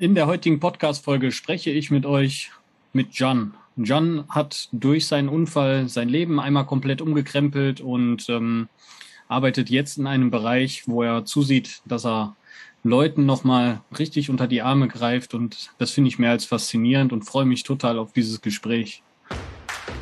In der heutigen Podcast-Folge spreche ich mit euch mit John. John hat durch seinen Unfall sein Leben einmal komplett umgekrempelt und ähm, arbeitet jetzt in einem Bereich, wo er zusieht, dass er Leuten nochmal richtig unter die Arme greift und das finde ich mehr als faszinierend und freue mich total auf dieses Gespräch.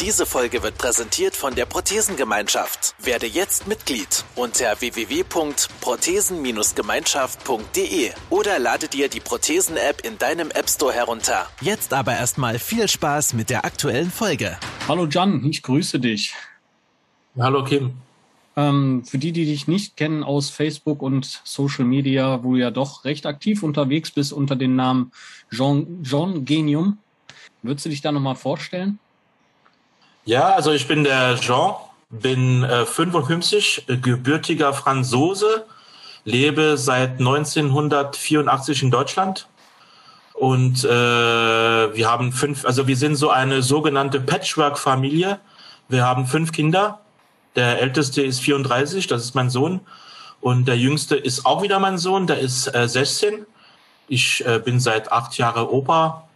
Diese Folge wird präsentiert von der Prothesengemeinschaft. Werde jetzt Mitglied unter www.prothesen-gemeinschaft.de oder lade dir die Prothesen-App in deinem App Store herunter. Jetzt aber erstmal viel Spaß mit der aktuellen Folge. Hallo Jan, ich grüße dich. Hallo Kim. Ähm, für die, die dich nicht kennen aus Facebook und Social Media, wo du ja doch recht aktiv unterwegs bist unter dem Namen Jean, Jean Genium, würdest du dich da nochmal vorstellen? Ja, also ich bin der Jean, bin äh, 55, äh, gebürtiger Franzose, lebe seit 1984 in Deutschland. Und äh, wir haben fünf, also wir sind so eine sogenannte Patchwork-Familie. Wir haben fünf Kinder. Der älteste ist 34, das ist mein Sohn. Und der jüngste ist auch wieder mein Sohn, der ist äh, 16. Ich äh, bin seit acht Jahren Opa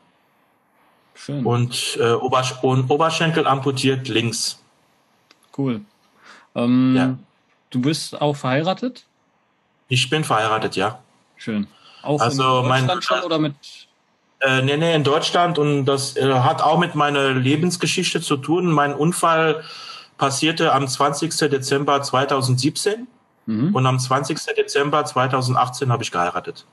Schön. Und, äh, Obersch und Oberschenkel amputiert links. Cool. Ähm, ja. Du bist auch verheiratet? Ich bin verheiratet, ja. Schön. Auch also in Deutschland mein, schon oder mit? Äh, nee, nee, in Deutschland und das äh, hat auch mit meiner Lebensgeschichte zu tun. Mein Unfall passierte am 20. Dezember 2017 mhm. und am 20. Dezember 2018 habe ich geheiratet.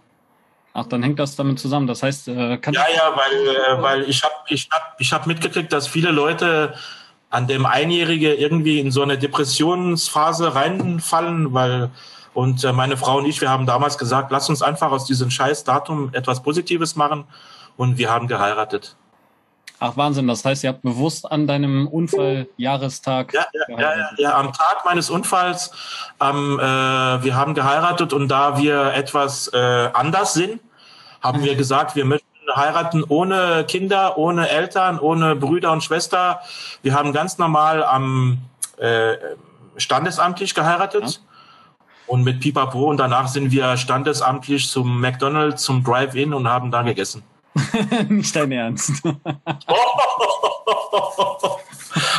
Ach, dann hängt das damit zusammen. Das heißt, äh, kann Ja, ja, weil, äh, weil ich habe ich hab, ich hab mitgekriegt, dass viele Leute an dem Einjährige irgendwie in so eine Depressionsphase reinfallen, weil und äh, meine Frau und ich, wir haben damals gesagt, lass uns einfach aus diesem Scheißdatum etwas Positives machen und wir haben geheiratet. Ach Wahnsinn, das heißt, ihr habt bewusst an deinem Unfalljahrestag. Ja, ja, ja, ja, am Tag meines Unfalls, ähm, äh, wir haben geheiratet und da wir etwas äh, anders sind, haben wir gesagt, wir möchten heiraten ohne Kinder, ohne Eltern, ohne Brüder und Schwester. Wir haben ganz normal am äh, standesamtlich geheiratet. Ja. Und mit Pipapo und danach sind wir standesamtlich zum McDonald's, zum Drive-In und haben da gegessen. Nicht dein Ernst.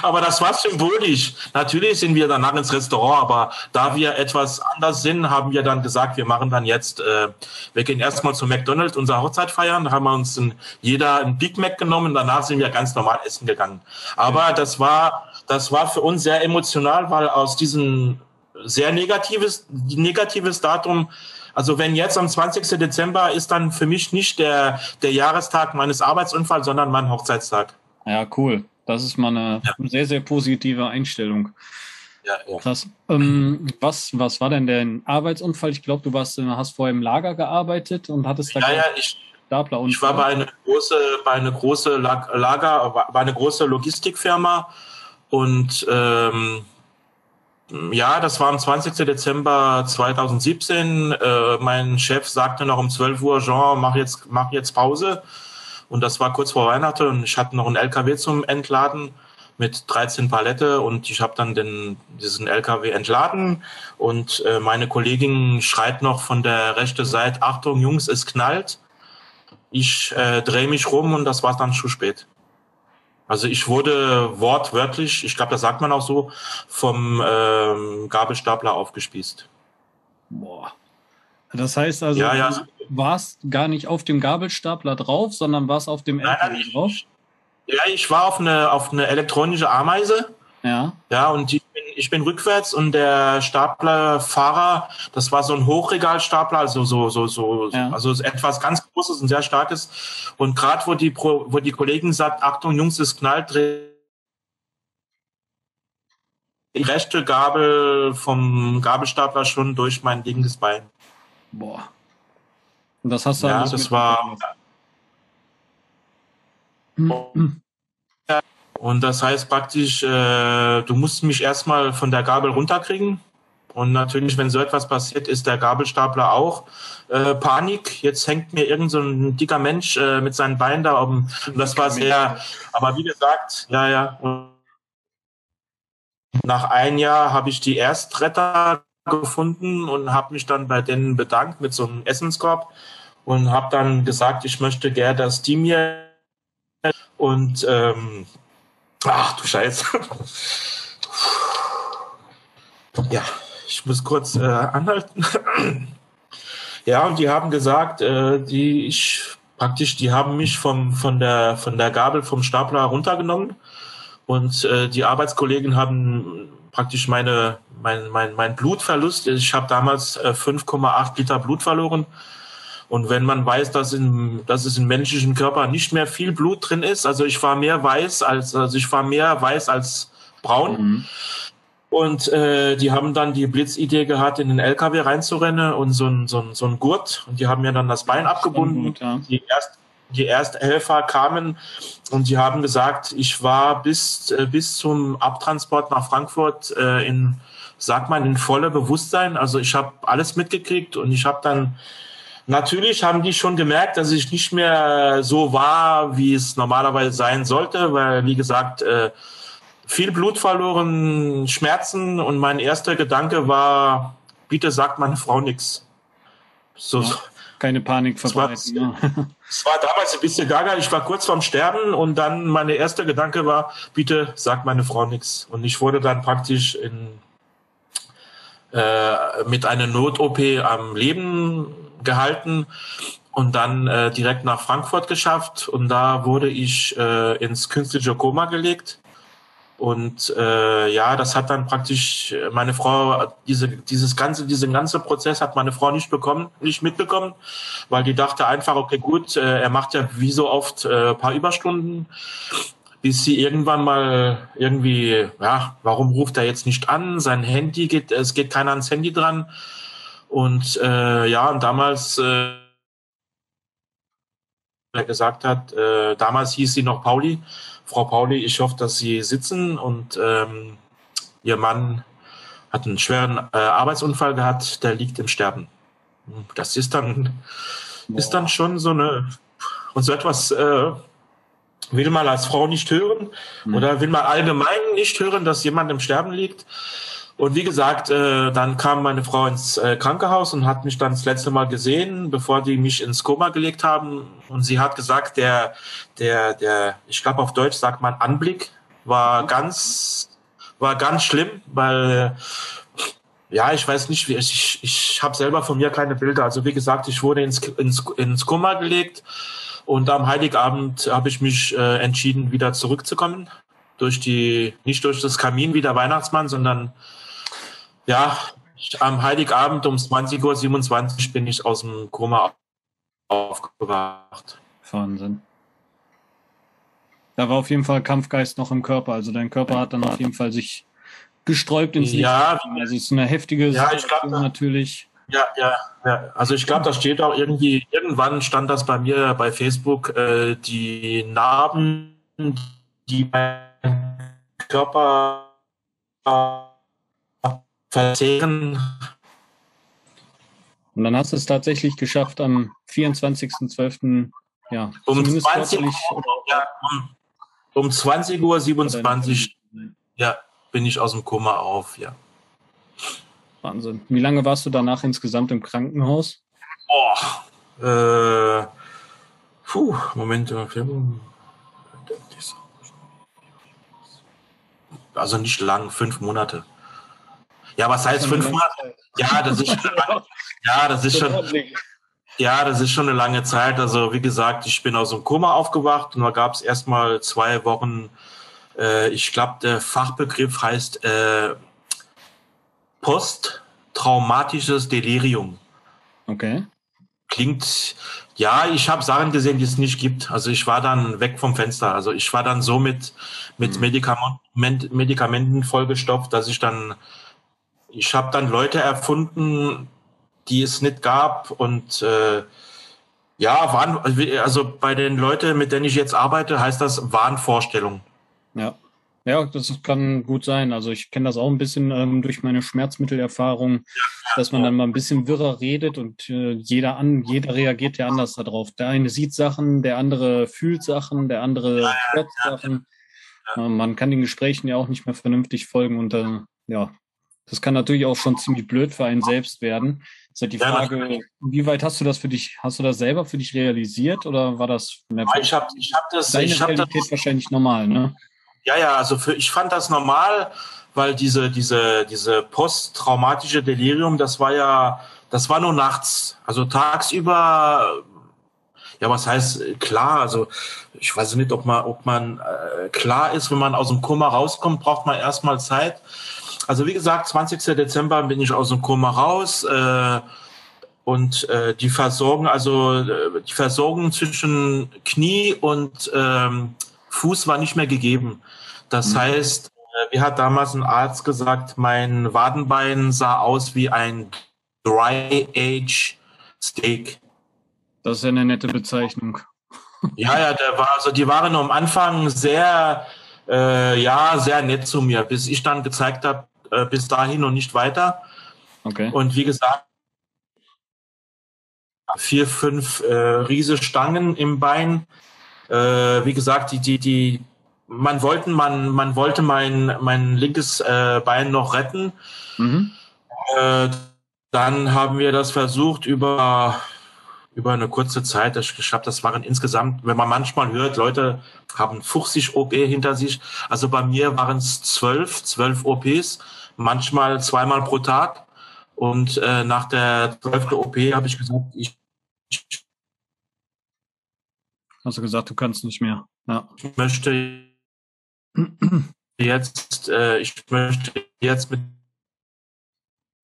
aber das war symbolisch. Natürlich sind wir danach ins Restaurant, aber da wir etwas anders sind, haben wir dann gesagt, wir machen dann jetzt, äh, wir gehen erstmal zu McDonald's unsere Hochzeit feiern. Da haben wir uns ein, jeder ein Big Mac genommen. Danach sind wir ganz normal essen gegangen. Aber das war, das war für uns sehr emotional, weil aus diesem sehr negatives, negatives Datum also wenn jetzt am 20. Dezember ist dann für mich nicht der, der Jahrestag meines Arbeitsunfalls, sondern mein Hochzeitstag. Ja, cool. Das ist mal eine ja. sehr, sehr positive Einstellung. Ja, ja. Krass. Ähm, was, was war denn der Arbeitsunfall? Ich glaube, du warst, hast vorher im Lager gearbeitet und hattest da ja, ja, ich, ich war bei einer große, bei einer große Lager, bei einer große Logistikfirma und ähm, ja, das war am 20. Dezember 2017. Äh, mein Chef sagte noch um 12 Uhr, Jean, mach jetzt, mach jetzt Pause. Und das war kurz vor Weihnachten und ich hatte noch einen LKW zum Entladen mit 13 Palette und ich habe dann den, diesen LKW entladen und äh, meine Kollegin schreit noch von der rechten Seite, Achtung Jungs, es knallt. Ich äh, drehe mich rum und das war dann zu spät. Also ich wurde wortwörtlich, ich glaube, das sagt man auch so, vom ähm, Gabelstapler aufgespießt. Boah. Das heißt also, ja, ja. du warst gar nicht auf dem Gabelstapler drauf, sondern warst auf dem LKW drauf? Ja, ich war auf eine, auf eine elektronische Ameise. Ja. Ja, und bin, ich bin rückwärts und der Staplerfahrer, das war so ein Hochregalstapler, also so, so, so, ja. also etwas ganz Großes und sehr Starkes. Und gerade wo die, wo die Kollegen sagt, Achtung, Jungs, es knallt, die rechte Gabel vom Gabelstapler schon durch mein linkes Bein. Boah. Und das hast du Ja, das war. Mhm. Und das heißt praktisch, äh, du musst mich erstmal von der Gabel runterkriegen. Und natürlich, wenn so etwas passiert, ist der Gabelstapler auch äh, Panik. Jetzt hängt mir irgend so ein dicker Mensch äh, mit seinen Beinen da oben. Und das war sehr, aber wie gesagt, ja, ja. Nach einem Jahr habe ich die Erstretter gefunden und habe mich dann bei denen bedankt mit so einem Essenskorb und habe dann gesagt, ich möchte gerne, dass die mir und ähm, ach du Scheiße. ja, ich muss kurz äh, anhalten. ja, und die haben gesagt, äh, die ich praktisch, die haben mich vom von der von der Gabel vom Stapler runtergenommen und äh, die Arbeitskollegen haben praktisch meine mein mein mein Blutverlust. Ich habe damals äh, 5,8 Liter Blut verloren. Und wenn man weiß, dass, in, dass es im menschlichen Körper nicht mehr viel Blut drin ist, also ich war mehr weiß als, also ich war mehr weiß als braun. Mhm. Und äh, die haben dann die Blitzidee gehabt, in den LKW reinzurennen und so ein, so ein, so ein Gurt. Und die haben mir dann das Bein abgebunden. Gut, ja. Die, erst, die Ersthelfer kamen und die haben gesagt, ich war bis, äh, bis zum Abtransport nach Frankfurt äh, in, sag mal, in voller Bewusstsein. Also ich habe alles mitgekriegt und ich habe dann Natürlich haben die schon gemerkt, dass ich nicht mehr so war, wie es normalerweise sein sollte, weil, wie gesagt, äh, viel Blut verloren, Schmerzen und mein erster Gedanke war, bitte sagt meine Frau nichts. So, ja, keine Panik verbreiten. Es war, es war damals ein bisschen gaga, ich war kurz vorm Sterben und dann mein erster Gedanke war, bitte sagt meine Frau nichts. Und ich wurde dann praktisch in, äh, mit einer Not-OP am Leben gehalten und dann äh, direkt nach Frankfurt geschafft und da wurde ich äh, ins künstliche Koma gelegt und äh, ja, das hat dann praktisch meine Frau, diese, dieses ganze, diesen ganze Prozess hat meine Frau nicht bekommen, nicht mitbekommen, weil die dachte einfach, okay, gut, äh, er macht ja wie so oft äh, paar Überstunden, bis sie irgendwann mal irgendwie, ja, warum ruft er jetzt nicht an? Sein Handy geht, es geht keiner ans Handy dran. Und äh, ja, und damals äh, gesagt hat, äh, damals hieß sie noch Pauli, Frau Pauli, ich hoffe, dass Sie sitzen und ähm, Ihr Mann hat einen schweren äh, Arbeitsunfall gehabt, der liegt im Sterben. Das ist dann, Boah. ist dann schon so eine, und so etwas äh, will man als Frau nicht hören mhm. oder will man allgemein nicht hören, dass jemand im Sterben liegt. Und wie gesagt, äh, dann kam meine Frau ins äh, Krankenhaus und hat mich dann das letzte Mal gesehen, bevor die mich ins Koma gelegt haben. Und sie hat gesagt, der, der, der, ich glaube auf Deutsch sagt man Anblick, war ganz, war ganz schlimm, weil ja, ich weiß nicht, wie ich, ich habe selber von mir keine Bilder. Also wie gesagt, ich wurde ins, ins, ins Koma gelegt und am Heiligabend habe ich mich äh, entschieden, wieder zurückzukommen. Durch die, nicht durch das Kamin wie der Weihnachtsmann, sondern ja, am Heiligabend um 20.27 Uhr bin ich aus dem Koma aufgewacht. Wahnsinn. Da war auf jeden Fall Kampfgeist noch im Körper. Also dein Körper hat dann auf jeden Fall sich gesträubt ins Licht. Ja, also es ist eine heftige ja, ich glaub, natürlich. Ja, ja, ja. Also ich glaube, da steht auch irgendwie, irgendwann stand das bei mir bei Facebook, äh, die Narben, die mein Körper verzehren. Und dann hast du es tatsächlich geschafft am 24.12. Ja, um 20 Uhr, ja, um, um 20 Uhr 27 ja, bin ich aus dem Koma auf, ja. Wahnsinn. Wie lange warst du danach insgesamt im Krankenhaus? Oh, äh, puh, Moment. Also nicht lang, fünf Monate. Ja, was heißt fünf Monate? Ja, das ist schon, ja, das ist schon, ja, das ist schon eine lange Zeit. Also wie gesagt, ich bin aus dem Koma aufgewacht und da gab es erstmal zwei Wochen. Äh, ich glaube, der Fachbegriff heißt äh, posttraumatisches Delirium. Okay. Klingt, ja, ich habe Sachen gesehen, die es nicht gibt. Also ich war dann weg vom Fenster. Also ich war dann so mit, mit mhm. Medikament, Medikamenten vollgestopft, dass ich dann ich habe dann Leute erfunden, die es nicht gab und äh, ja, waren, also bei den Leuten, mit denen ich jetzt arbeite, heißt das Wahnvorstellung. Ja. Ja, das kann gut sein. Also ich kenne das auch ein bisschen ähm, durch meine Schmerzmittelerfahrung, dass man dann mal ein bisschen wirrer redet und äh, jeder an, jeder reagiert ja anders darauf. Der eine sieht Sachen, der andere fühlt Sachen, der andere hört Sachen. Äh, man kann den Gesprächen ja auch nicht mehr vernünftig folgen und äh, ja, das kann natürlich auch schon ziemlich blöd für einen selbst werden. Ist halt die Frage, wie weit hast du das für dich, hast du das selber für dich realisiert oder war das ich hab, ich hab das, deine ich hab Realität das, wahrscheinlich normal, ne? Ja, ja, also für, ich fand das normal, weil diese, diese, diese posttraumatische Delirium, das war ja, das war nur nachts. Also tagsüber, ja, was heißt klar? Also ich weiß nicht, ob man, ob man äh, klar ist, wenn man aus dem Koma rauskommt, braucht man erstmal Zeit. Also wie gesagt, 20. Dezember bin ich aus dem Koma raus. Äh, und äh, die Versorgung, also äh, die Versorgung zwischen Knie und ähm, Fuß war nicht mehr gegeben. Das mhm. heißt, äh, wie hat damals ein Arzt gesagt, mein Wadenbein sah aus wie ein Dry Age Steak. Das ist ja eine nette Bezeichnung. Ja, ja, der war, also die waren am Anfang sehr, äh, ja, sehr nett zu mir, bis ich dann gezeigt habe, äh, bis dahin und nicht weiter. Okay. Und wie gesagt, vier, fünf äh, riese Stangen im Bein. Äh, wie gesagt, die, die, die, man wollte, man, man wollte mein, mein linkes äh, Bein noch retten. Mhm. Äh, dann haben wir das versucht über, über eine kurze Zeit. Ich glaube, das waren insgesamt, wenn man manchmal hört, Leute haben 50 OP hinter sich. Also bei mir waren es zwölf, zwölf OPs, manchmal zweimal pro Tag. Und äh, nach der zwölften OP habe ich gesagt, ich Hast du gesagt, du kannst nicht mehr. Ja. Ich möchte jetzt, äh, ich möchte jetzt mit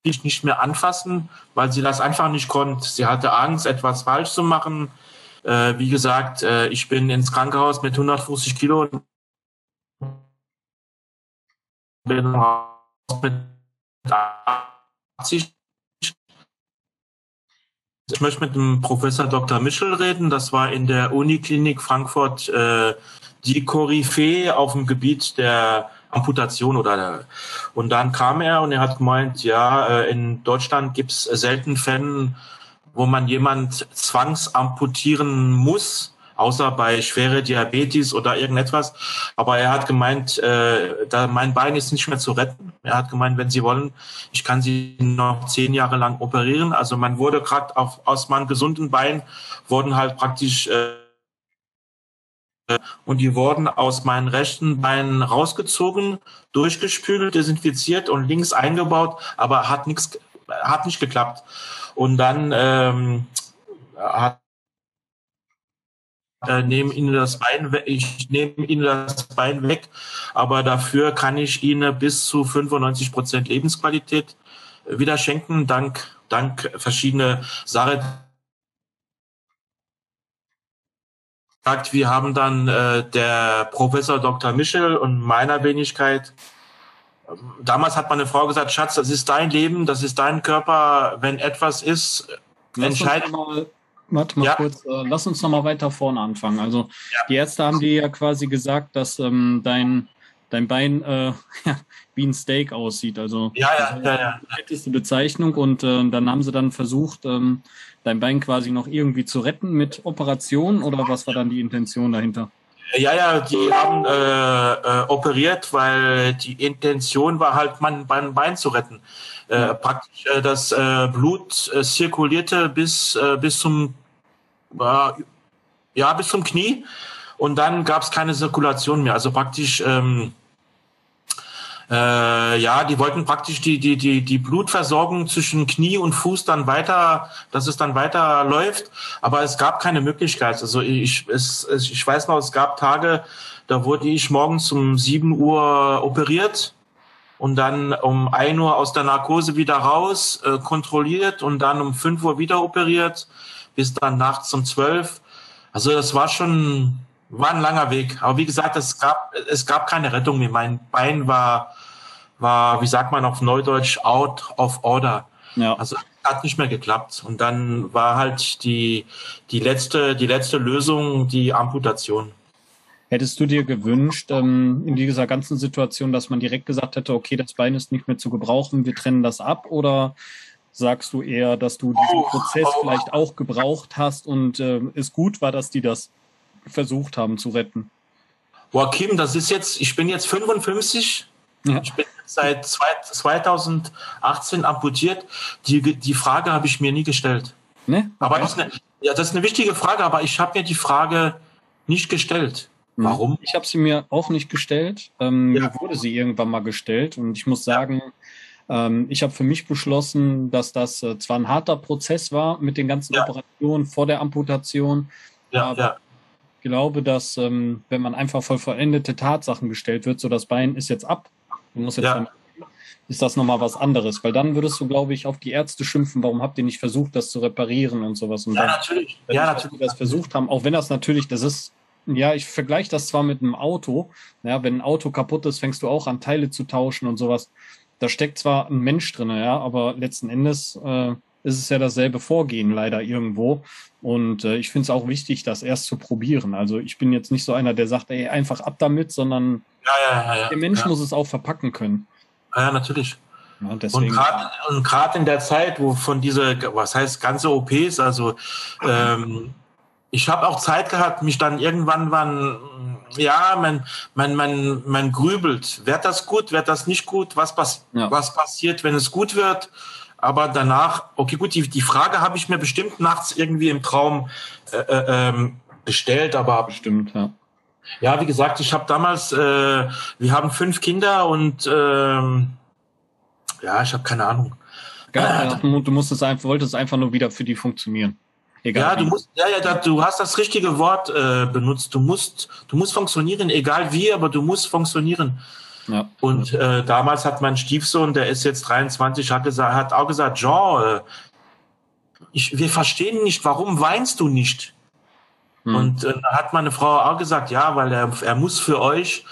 dich nicht mehr anfassen, weil sie das einfach nicht konnte. Sie hatte Angst, etwas falsch zu machen. Äh, wie gesagt, äh, ich bin ins Krankenhaus mit 150 Kilo bin mit 80 ich möchte mit dem Professor Dr. Michel reden. Das war in der Uniklinik Frankfurt äh, die Koryphäe auf dem Gebiet der Amputation oder der, und dann kam er und er hat gemeint, ja, äh, in Deutschland gibt es selten Fälle, wo man jemand zwangsamputieren muss außer bei schwere Diabetes oder irgendetwas. Aber er hat gemeint, äh, da mein Bein ist nicht mehr zu retten. Er hat gemeint, wenn Sie wollen, ich kann Sie noch zehn Jahre lang operieren. Also man wurde gerade aus meinem gesunden Bein wurden halt praktisch äh, und die wurden aus meinen rechten Beinen rausgezogen, durchgespült, desinfiziert und links eingebaut, aber hat nichts, hat nicht geklappt. Und dann ähm, hat äh, nehme Ihnen das Bein weg, ich nehme Ihnen das Bein weg, aber dafür kann ich Ihnen bis zu 95 Prozent Lebensqualität äh, wieder schenken, dank, dank verschiedene Sachen. Wir haben dann äh, der Professor Dr. Michel und meiner Wenigkeit ähm, Damals hat meine Frau gesagt, Schatz, das ist dein Leben, das ist dein Körper. Wenn etwas ist, entscheide Warte mal ja. kurz, äh, lass uns nochmal weiter vorne anfangen. Also ja. die Ärzte haben dir ja quasi gesagt, dass ähm, dein, dein Bein äh, wie ein Steak aussieht. Also ja, ja, ja, ja. Die Bezeichnung und äh, dann haben sie dann versucht, ähm, dein Bein quasi noch irgendwie zu retten mit Operation oder was war dann die Intention dahinter? Ja, ja, die haben äh, äh, operiert, weil die Intention war halt, mein Bein, Bein zu retten. Äh, praktisch äh, das äh, Blut äh, zirkulierte bis, äh, bis zum äh, ja bis zum Knie und dann gab es keine Zirkulation mehr. Also praktisch ähm, äh, ja, die wollten praktisch die, die, die, die Blutversorgung zwischen Knie und Fuß dann weiter, dass es dann weiter läuft. Aber es gab keine Möglichkeit. Also ich, es, ich weiß noch, es gab Tage, da wurde ich morgens um sieben Uhr operiert und dann um ein Uhr aus der Narkose wieder raus, äh, kontrolliert und dann um fünf Uhr wieder operiert, bis dann nachts um zwölf. Also das war schon, war ein langer Weg. Aber wie gesagt, es gab, es gab keine Rettung mehr. Mein Bein war, war, wie sagt man auf Neudeutsch, out of order. Ja. Also hat nicht mehr geklappt. Und dann war halt die, die letzte, die letzte Lösung die Amputation. Hättest du dir gewünscht, ähm, in dieser ganzen Situation, dass man direkt gesagt hätte, okay, das Bein ist nicht mehr zu gebrauchen, wir trennen das ab? Oder sagst du eher, dass du diesen Prozess vielleicht auch gebraucht hast und äh, es gut war, dass die das versucht haben zu retten? Boah, Kim, das ist jetzt, ich bin jetzt 55. Ja. Ich bin seit 2018 amputiert. Die, die Frage habe ich mir nie gestellt. Ne? Aber das ist, eine, ja, das ist eine wichtige Frage, aber ich habe mir die Frage nicht gestellt. Mhm. Warum? Ich habe sie mir auch nicht gestellt. Ähm, ja. Mir wurde sie irgendwann mal gestellt und ich muss sagen, ja. ähm, ich habe für mich beschlossen, dass das äh, zwar ein harter Prozess war mit den ganzen ja. Operationen vor der Amputation, aber ich glaube, dass ähm, wenn man einfach voll vollendete Tatsachen gestellt wird, so das Bein ist jetzt ab, du musst jetzt dann, ist das nochmal was anderes, weil dann würdest du, glaube ich, auf die Ärzte schimpfen, warum habt ihr nicht versucht, das zu reparieren und sowas. Und ja, dann, natürlich. ja, natürlich. das versucht haben, auch wenn das natürlich, das ist ja, ich vergleiche das zwar mit einem Auto. Ja, wenn ein Auto kaputt ist, fängst du auch an, Teile zu tauschen und sowas. Da steckt zwar ein Mensch drin, ja, aber letzten Endes äh, ist es ja dasselbe Vorgehen leider irgendwo. Und äh, ich finde es auch wichtig, das erst zu probieren. Also ich bin jetzt nicht so einer, der sagt, ey, einfach ab damit, sondern ja, ja, ja, der Mensch muss es auch verpacken können. Ja, natürlich. Und gerade in der Zeit, wo von diese, was heißt ganze OPs, also ähm, ich habe auch Zeit gehabt, mich dann irgendwann wann, ja, man, man, man, man grübelt. Wird das gut, wird das nicht gut? Was, pass ja. was passiert, wenn es gut wird? Aber danach, okay, gut, die, die Frage habe ich mir bestimmt nachts irgendwie im Traum äh, äh, ähm, gestellt, aber bestimmt, ja. Ja, wie gesagt, ich habe damals, äh, wir haben fünf Kinder und ähm, ja, ich habe keine Ahnung. Geil, du musstest einfach, wolltest einfach nur wieder für die funktionieren. Egal ja, du musst, ja, ja, du hast das richtige Wort äh, benutzt. Du musst, du musst funktionieren, egal wie, aber du musst funktionieren. Ja. Und äh, damals hat mein Stiefsohn, der ist jetzt 23, hat, gesagt, hat auch gesagt, Jean, äh, ich, wir verstehen nicht, warum weinst du nicht? Hm. Und äh, hat meine Frau auch gesagt, ja, weil er, er muss für euch,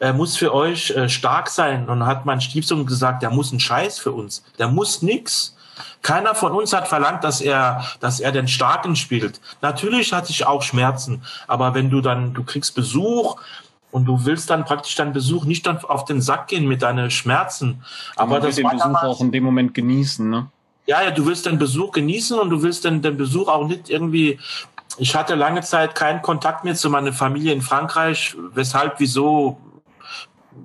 er muss für euch äh, stark sein. Und hat mein Stiefsohn gesagt, der muss ein Scheiß für uns. Der muss nix. Keiner von uns hat verlangt, dass er, dass er den Starken spielt. Natürlich hatte ich auch Schmerzen, aber wenn du dann, du kriegst Besuch und du willst dann praktisch deinen Besuch nicht dann auf den Sack gehen mit deinen Schmerzen. Aber Man das den Besuch damals, auch in dem Moment genießen, ne? Ja, ja, du willst den Besuch genießen und du willst den, den Besuch auch nicht irgendwie. Ich hatte lange Zeit keinen Kontakt mehr zu meiner Familie in Frankreich. Weshalb, wieso,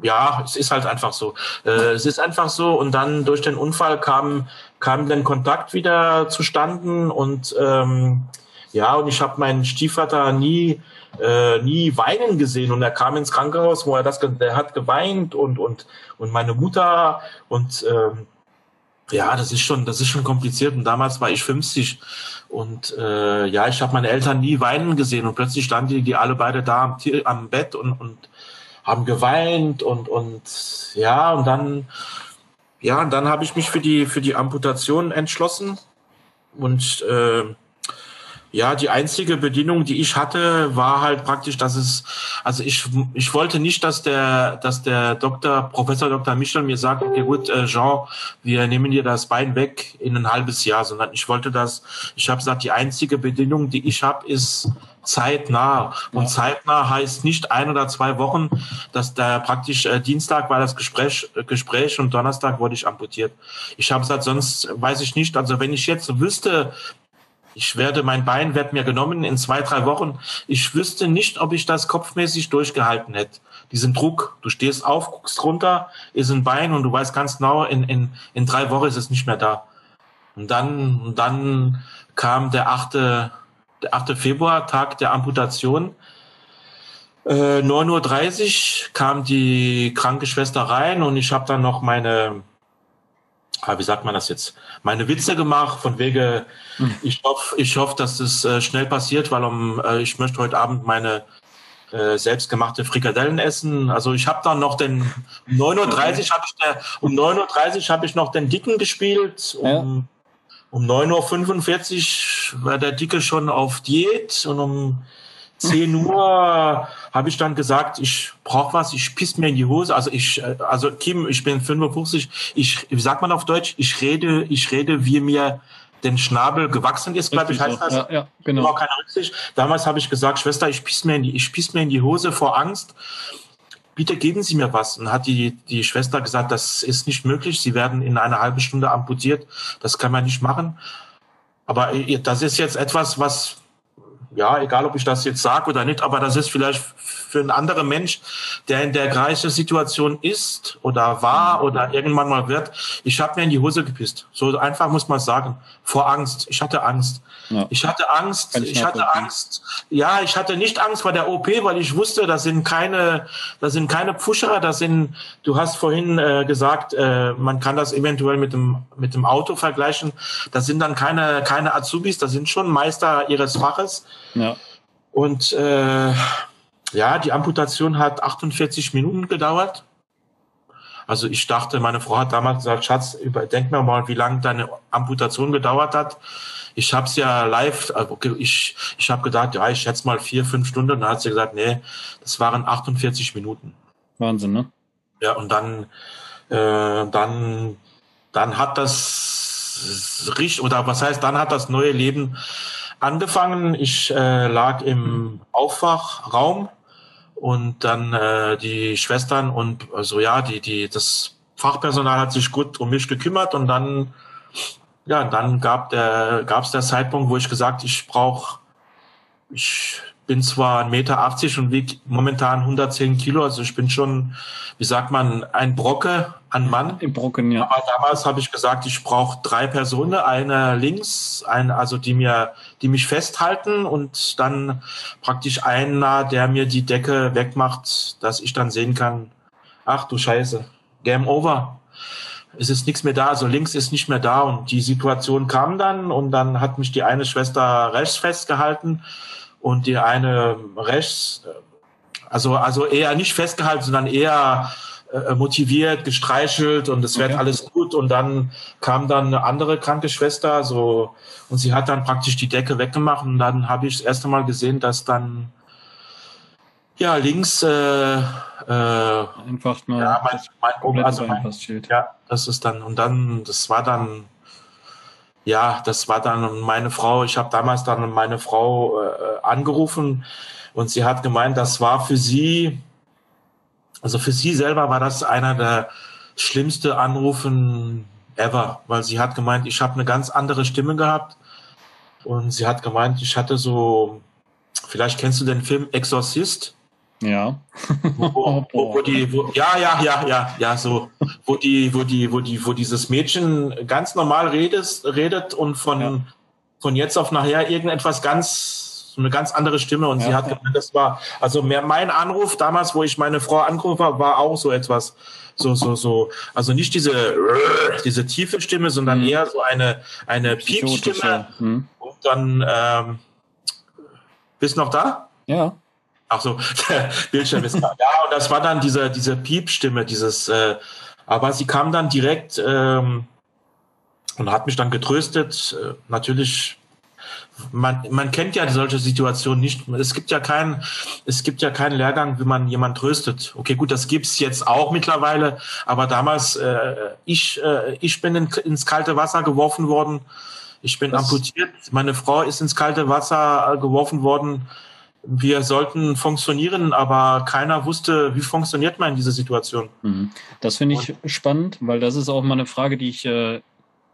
ja, es ist halt einfach so. Äh, es ist einfach so. Und dann durch den Unfall kam, kam dann Kontakt wieder zustanden und ähm, ja, und ich habe meinen Stiefvater nie, äh, nie weinen gesehen und er kam ins Krankenhaus, wo er das, der hat geweint und und und meine Mutter und ähm, ja, das ist schon, das ist schon kompliziert. Und damals war ich 50 und äh, ja, ich habe meine Eltern nie weinen gesehen und plötzlich standen die, die alle beide da am, am Bett und und haben geweint und und ja und dann ja und dann habe ich mich für die für die Amputation entschlossen. Und äh, ja, die einzige Bedienung, die ich hatte, war halt praktisch, dass es, also ich, ich wollte nicht, dass der, dass der Doktor, Professor Dr. Michel mir sagt, okay, gut, äh, Jean, wir nehmen dir das Bein weg in ein halbes Jahr, sondern ich wollte das, ich habe gesagt, die einzige Bedienung, die ich habe, ist zeitnah. Und ja. zeitnah heißt nicht ein oder zwei Wochen, dass der praktisch äh, Dienstag war das Gespräch, äh, Gespräch und Donnerstag wurde ich amputiert. Ich habe gesagt, sonst weiß ich nicht. Also wenn ich jetzt wüsste, ich werde, mein Bein wird mir genommen in zwei, drei Wochen. Ich wüsste nicht, ob ich das kopfmäßig durchgehalten hätte. Diesen Druck. Du stehst auf, guckst runter, ist ein Bein und du weißt ganz genau, in, in, in drei Wochen ist es nicht mehr da. Und dann, und dann kam der 8. Der 8. Februar, Tag der Amputation. Äh, 9.30 Uhr kam die Krankenschwester rein und ich habe dann noch meine wie sagt man das jetzt, meine Witze gemacht, von wegen, hm. ich hoffe, ich hoffe, dass das äh, schnell passiert, weil um, äh, ich möchte heute Abend meine äh, selbstgemachte Frikadellen essen. Also ich habe dann noch den um 9.30 Uhr habe ich der, um 9.30 Uhr habe ich noch den Dicken gespielt. Um, um 9.45 Uhr war der Dicke schon auf Diät und um 10 Uhr habe ich dann gesagt, ich brauche was, ich piss mir in die Hose. Also ich, äh, also Kim, ich bin 55, ich, wie sagt man auf Deutsch, ich rede, ich rede, wie mir den Schnabel gewachsen ist, glaube ich, heißt das. Ja, ja genau. Keine Rücksicht. Damals habe ich gesagt, Schwester, ich piss mir in die, ich piss mir in die Hose vor Angst. Bitte geben Sie mir was. Und hat die, die Schwester gesagt, das ist nicht möglich. Sie werden in einer halben Stunde amputiert. Das kann man nicht machen. Aber äh, das ist jetzt etwas, was ja, egal ob ich das jetzt sage oder nicht, aber das ist vielleicht für einen anderen Mensch, der in der gleichen Situation ist oder war oder irgendwann mal wird. Ich habe mir in die Hose gepisst. So einfach muss man sagen. Vor Angst. Ich hatte Angst. Ja. Ich hatte Angst. Ich, ich hatte Angst. Ja, ich hatte nicht Angst vor der OP, weil ich wusste, das sind keine, das sind keine Pfuscher. Das sind. Du hast vorhin äh, gesagt, äh, man kann das eventuell mit dem mit dem Auto vergleichen. Das sind dann keine keine Azubis. Das sind schon Meister ihres Faches. Ja. Und äh, ja, die Amputation hat 48 Minuten gedauert. Also ich dachte, meine Frau hat damals gesagt, Schatz, überdenk mir mal, wie lange deine Amputation gedauert hat. Ich habe es ja live, also ich, ich habe gedacht, ja, ich schätze mal vier, fünf Stunden. Und dann hat sie gesagt, nee, das waren 48 Minuten. Wahnsinn, ne? Ja, und dann, äh, dann, dann hat das richtig, oder was heißt, dann hat das neue Leben angefangen. Ich äh, lag im Aufwachraum und dann äh, die Schwestern und also ja, die, die, das Fachpersonal hat sich gut um mich gekümmert und dann, ja, dann gab der, gab es der Zeitpunkt, wo ich gesagt, ich brauche, ich bin zwar 1,80 Meter und wiege momentan 110 Kilo, also ich bin schon, wie sagt man, ein Brocke an Mann. Im Brocken, ja. Aber damals habe ich gesagt, ich brauche drei Personen, eine links, eine, also die mir, die mich festhalten und dann praktisch einer, der mir die Decke wegmacht, dass ich dann sehen kann, ach du Scheiße, Game over. Es ist nichts mehr da, also links ist nicht mehr da und die Situation kam dann und dann hat mich die eine Schwester rechts festgehalten und die eine rechts, also, also eher nicht festgehalten, sondern eher äh, motiviert, gestreichelt und es okay. wird alles gut. Und dann kam dann eine andere kranke Schwester, so, und sie hat dann praktisch die Decke weggemacht und dann habe ich das erste Mal gesehen, dass dann ja, links äh, äh, einfach nur ja, mein, mein, also mein, ja, das ist dann und dann das war dann ja, das war dann meine Frau. Ich habe damals dann meine Frau äh, angerufen und sie hat gemeint, das war für sie, also für sie selber war das einer der schlimmste Anrufen ever, weil sie hat gemeint, ich habe eine ganz andere Stimme gehabt und sie hat gemeint, ich hatte so, vielleicht kennst du den Film Exorcist? Ja. Wo, wo, wo, die, wo, ja, ja, ja, ja, ja, so, wo die, wo die, wo die, wo dieses Mädchen ganz normal redet, redet und von, ja. von jetzt auf nachher irgendetwas ganz, so eine ganz andere Stimme und ja, sie hat gemeint, das war, also mehr mein Anruf damals, wo ich meine Frau angerufen habe, war auch so etwas, so, so, so, also nicht diese, diese tiefe Stimme, sondern mhm. eher so eine, eine Piepstimme mhm. und dann, ähm, bist du noch da? Ja. Ach so, der Bildschirm ist klar. Ja, und das war dann diese, diese Piepstimme, dieses, äh, aber sie kam dann direkt ähm, und hat mich dann getröstet. Äh, natürlich, man, man kennt ja solche Situationen nicht. Es gibt ja keinen, es gibt ja keinen Lehrgang, wie man jemand tröstet. Okay, gut, das gibt's jetzt auch mittlerweile, aber damals, äh, ich, äh, ich bin in, ins kalte Wasser geworfen worden. Ich bin das amputiert. Meine Frau ist ins kalte Wasser äh, geworfen worden wir sollten funktionieren, aber keiner wusste, wie funktioniert man in dieser Situation. Mhm. Das finde ich Und, spannend, weil das ist auch mal eine Frage, die ich äh,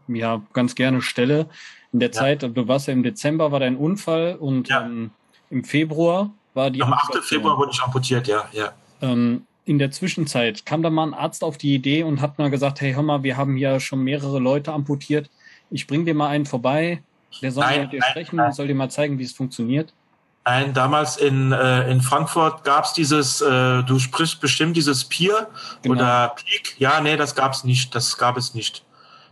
ja ganz gerne stelle. In der ja. Zeit, du warst ja im Dezember, war dein Unfall und ja. ähm, im Februar war die. Am 8. Februar wurde ich amputiert, ja, ja. Ähm, in der Zwischenzeit kam da mal ein Arzt auf die Idee und hat mal gesagt, hey, hör mal, wir haben hier schon mehrere Leute amputiert. Ich bring dir mal einen vorbei. Der soll nein, mit dir nein, sprechen, nein. soll dir mal zeigen, wie es funktioniert. Nein, damals in, äh, in Frankfurt gab's dieses, äh, du sprichst bestimmt dieses Pier genau. oder Peak. Ja, nee, das gab's nicht. Das gab es nicht.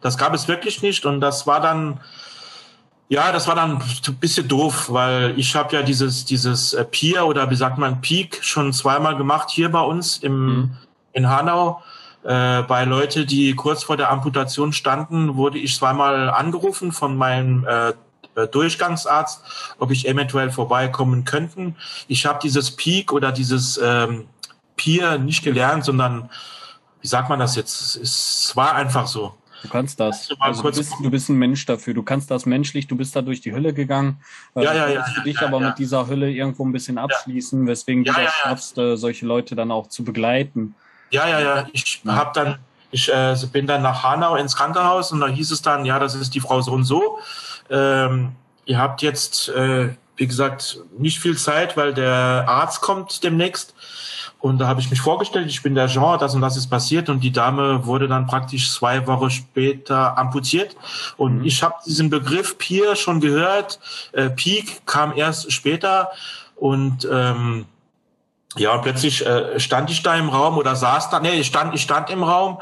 Das gab es wirklich nicht. Und das war dann, ja, das war dann ein bisschen doof, weil ich habe ja dieses, dieses äh, Pier oder wie sagt man Peak schon zweimal gemacht hier bei uns im, mhm. in Hanau. Äh, bei Leute, die kurz vor der Amputation standen, wurde ich zweimal angerufen von meinem äh, Durchgangsarzt, ob ich eventuell vorbeikommen könnten. Ich habe dieses Peak oder dieses ähm, Peer nicht gelernt, sondern wie sagt man das jetzt? Es war einfach so. Du kannst das. Also du, bist, du, bist, ein Mensch dafür. Du kannst das menschlich. Du bist da durch die Hölle gegangen. Äh, ja, ja, ja. Du dich ja, aber ja. mit dieser Hölle irgendwo ein bisschen abschließen, weswegen du das schaffst, äh, solche Leute dann auch zu begleiten. Ja, ja, ja. Ich habe dann, ich äh, bin dann nach Hanau ins Krankenhaus und da hieß es dann, ja, das ist die Frau so und so. Ähm, ihr habt jetzt, äh, wie gesagt, nicht viel Zeit, weil der Arzt kommt demnächst. Und da habe ich mich vorgestellt, ich bin der Jean, das und das ist passiert. Und die Dame wurde dann praktisch zwei Wochen später amputiert. Und mhm. ich habe diesen Begriff Peer schon gehört. Äh, Peak kam erst später. Und ähm, ja, plötzlich äh, stand ich da im Raum oder saß da, nee, ich stand, ich stand im Raum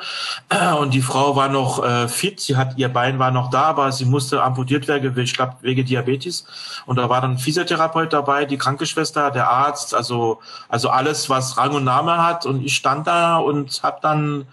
äh, und die Frau war noch äh, fit, sie hat, ihr Bein war noch da, aber sie musste amputiert werden, ich glaube, wegen Diabetes. Und da war dann Physiotherapeut dabei, die Krankenschwester, der Arzt, also, also alles, was Rang und Name hat. Und ich stand da und habe dann,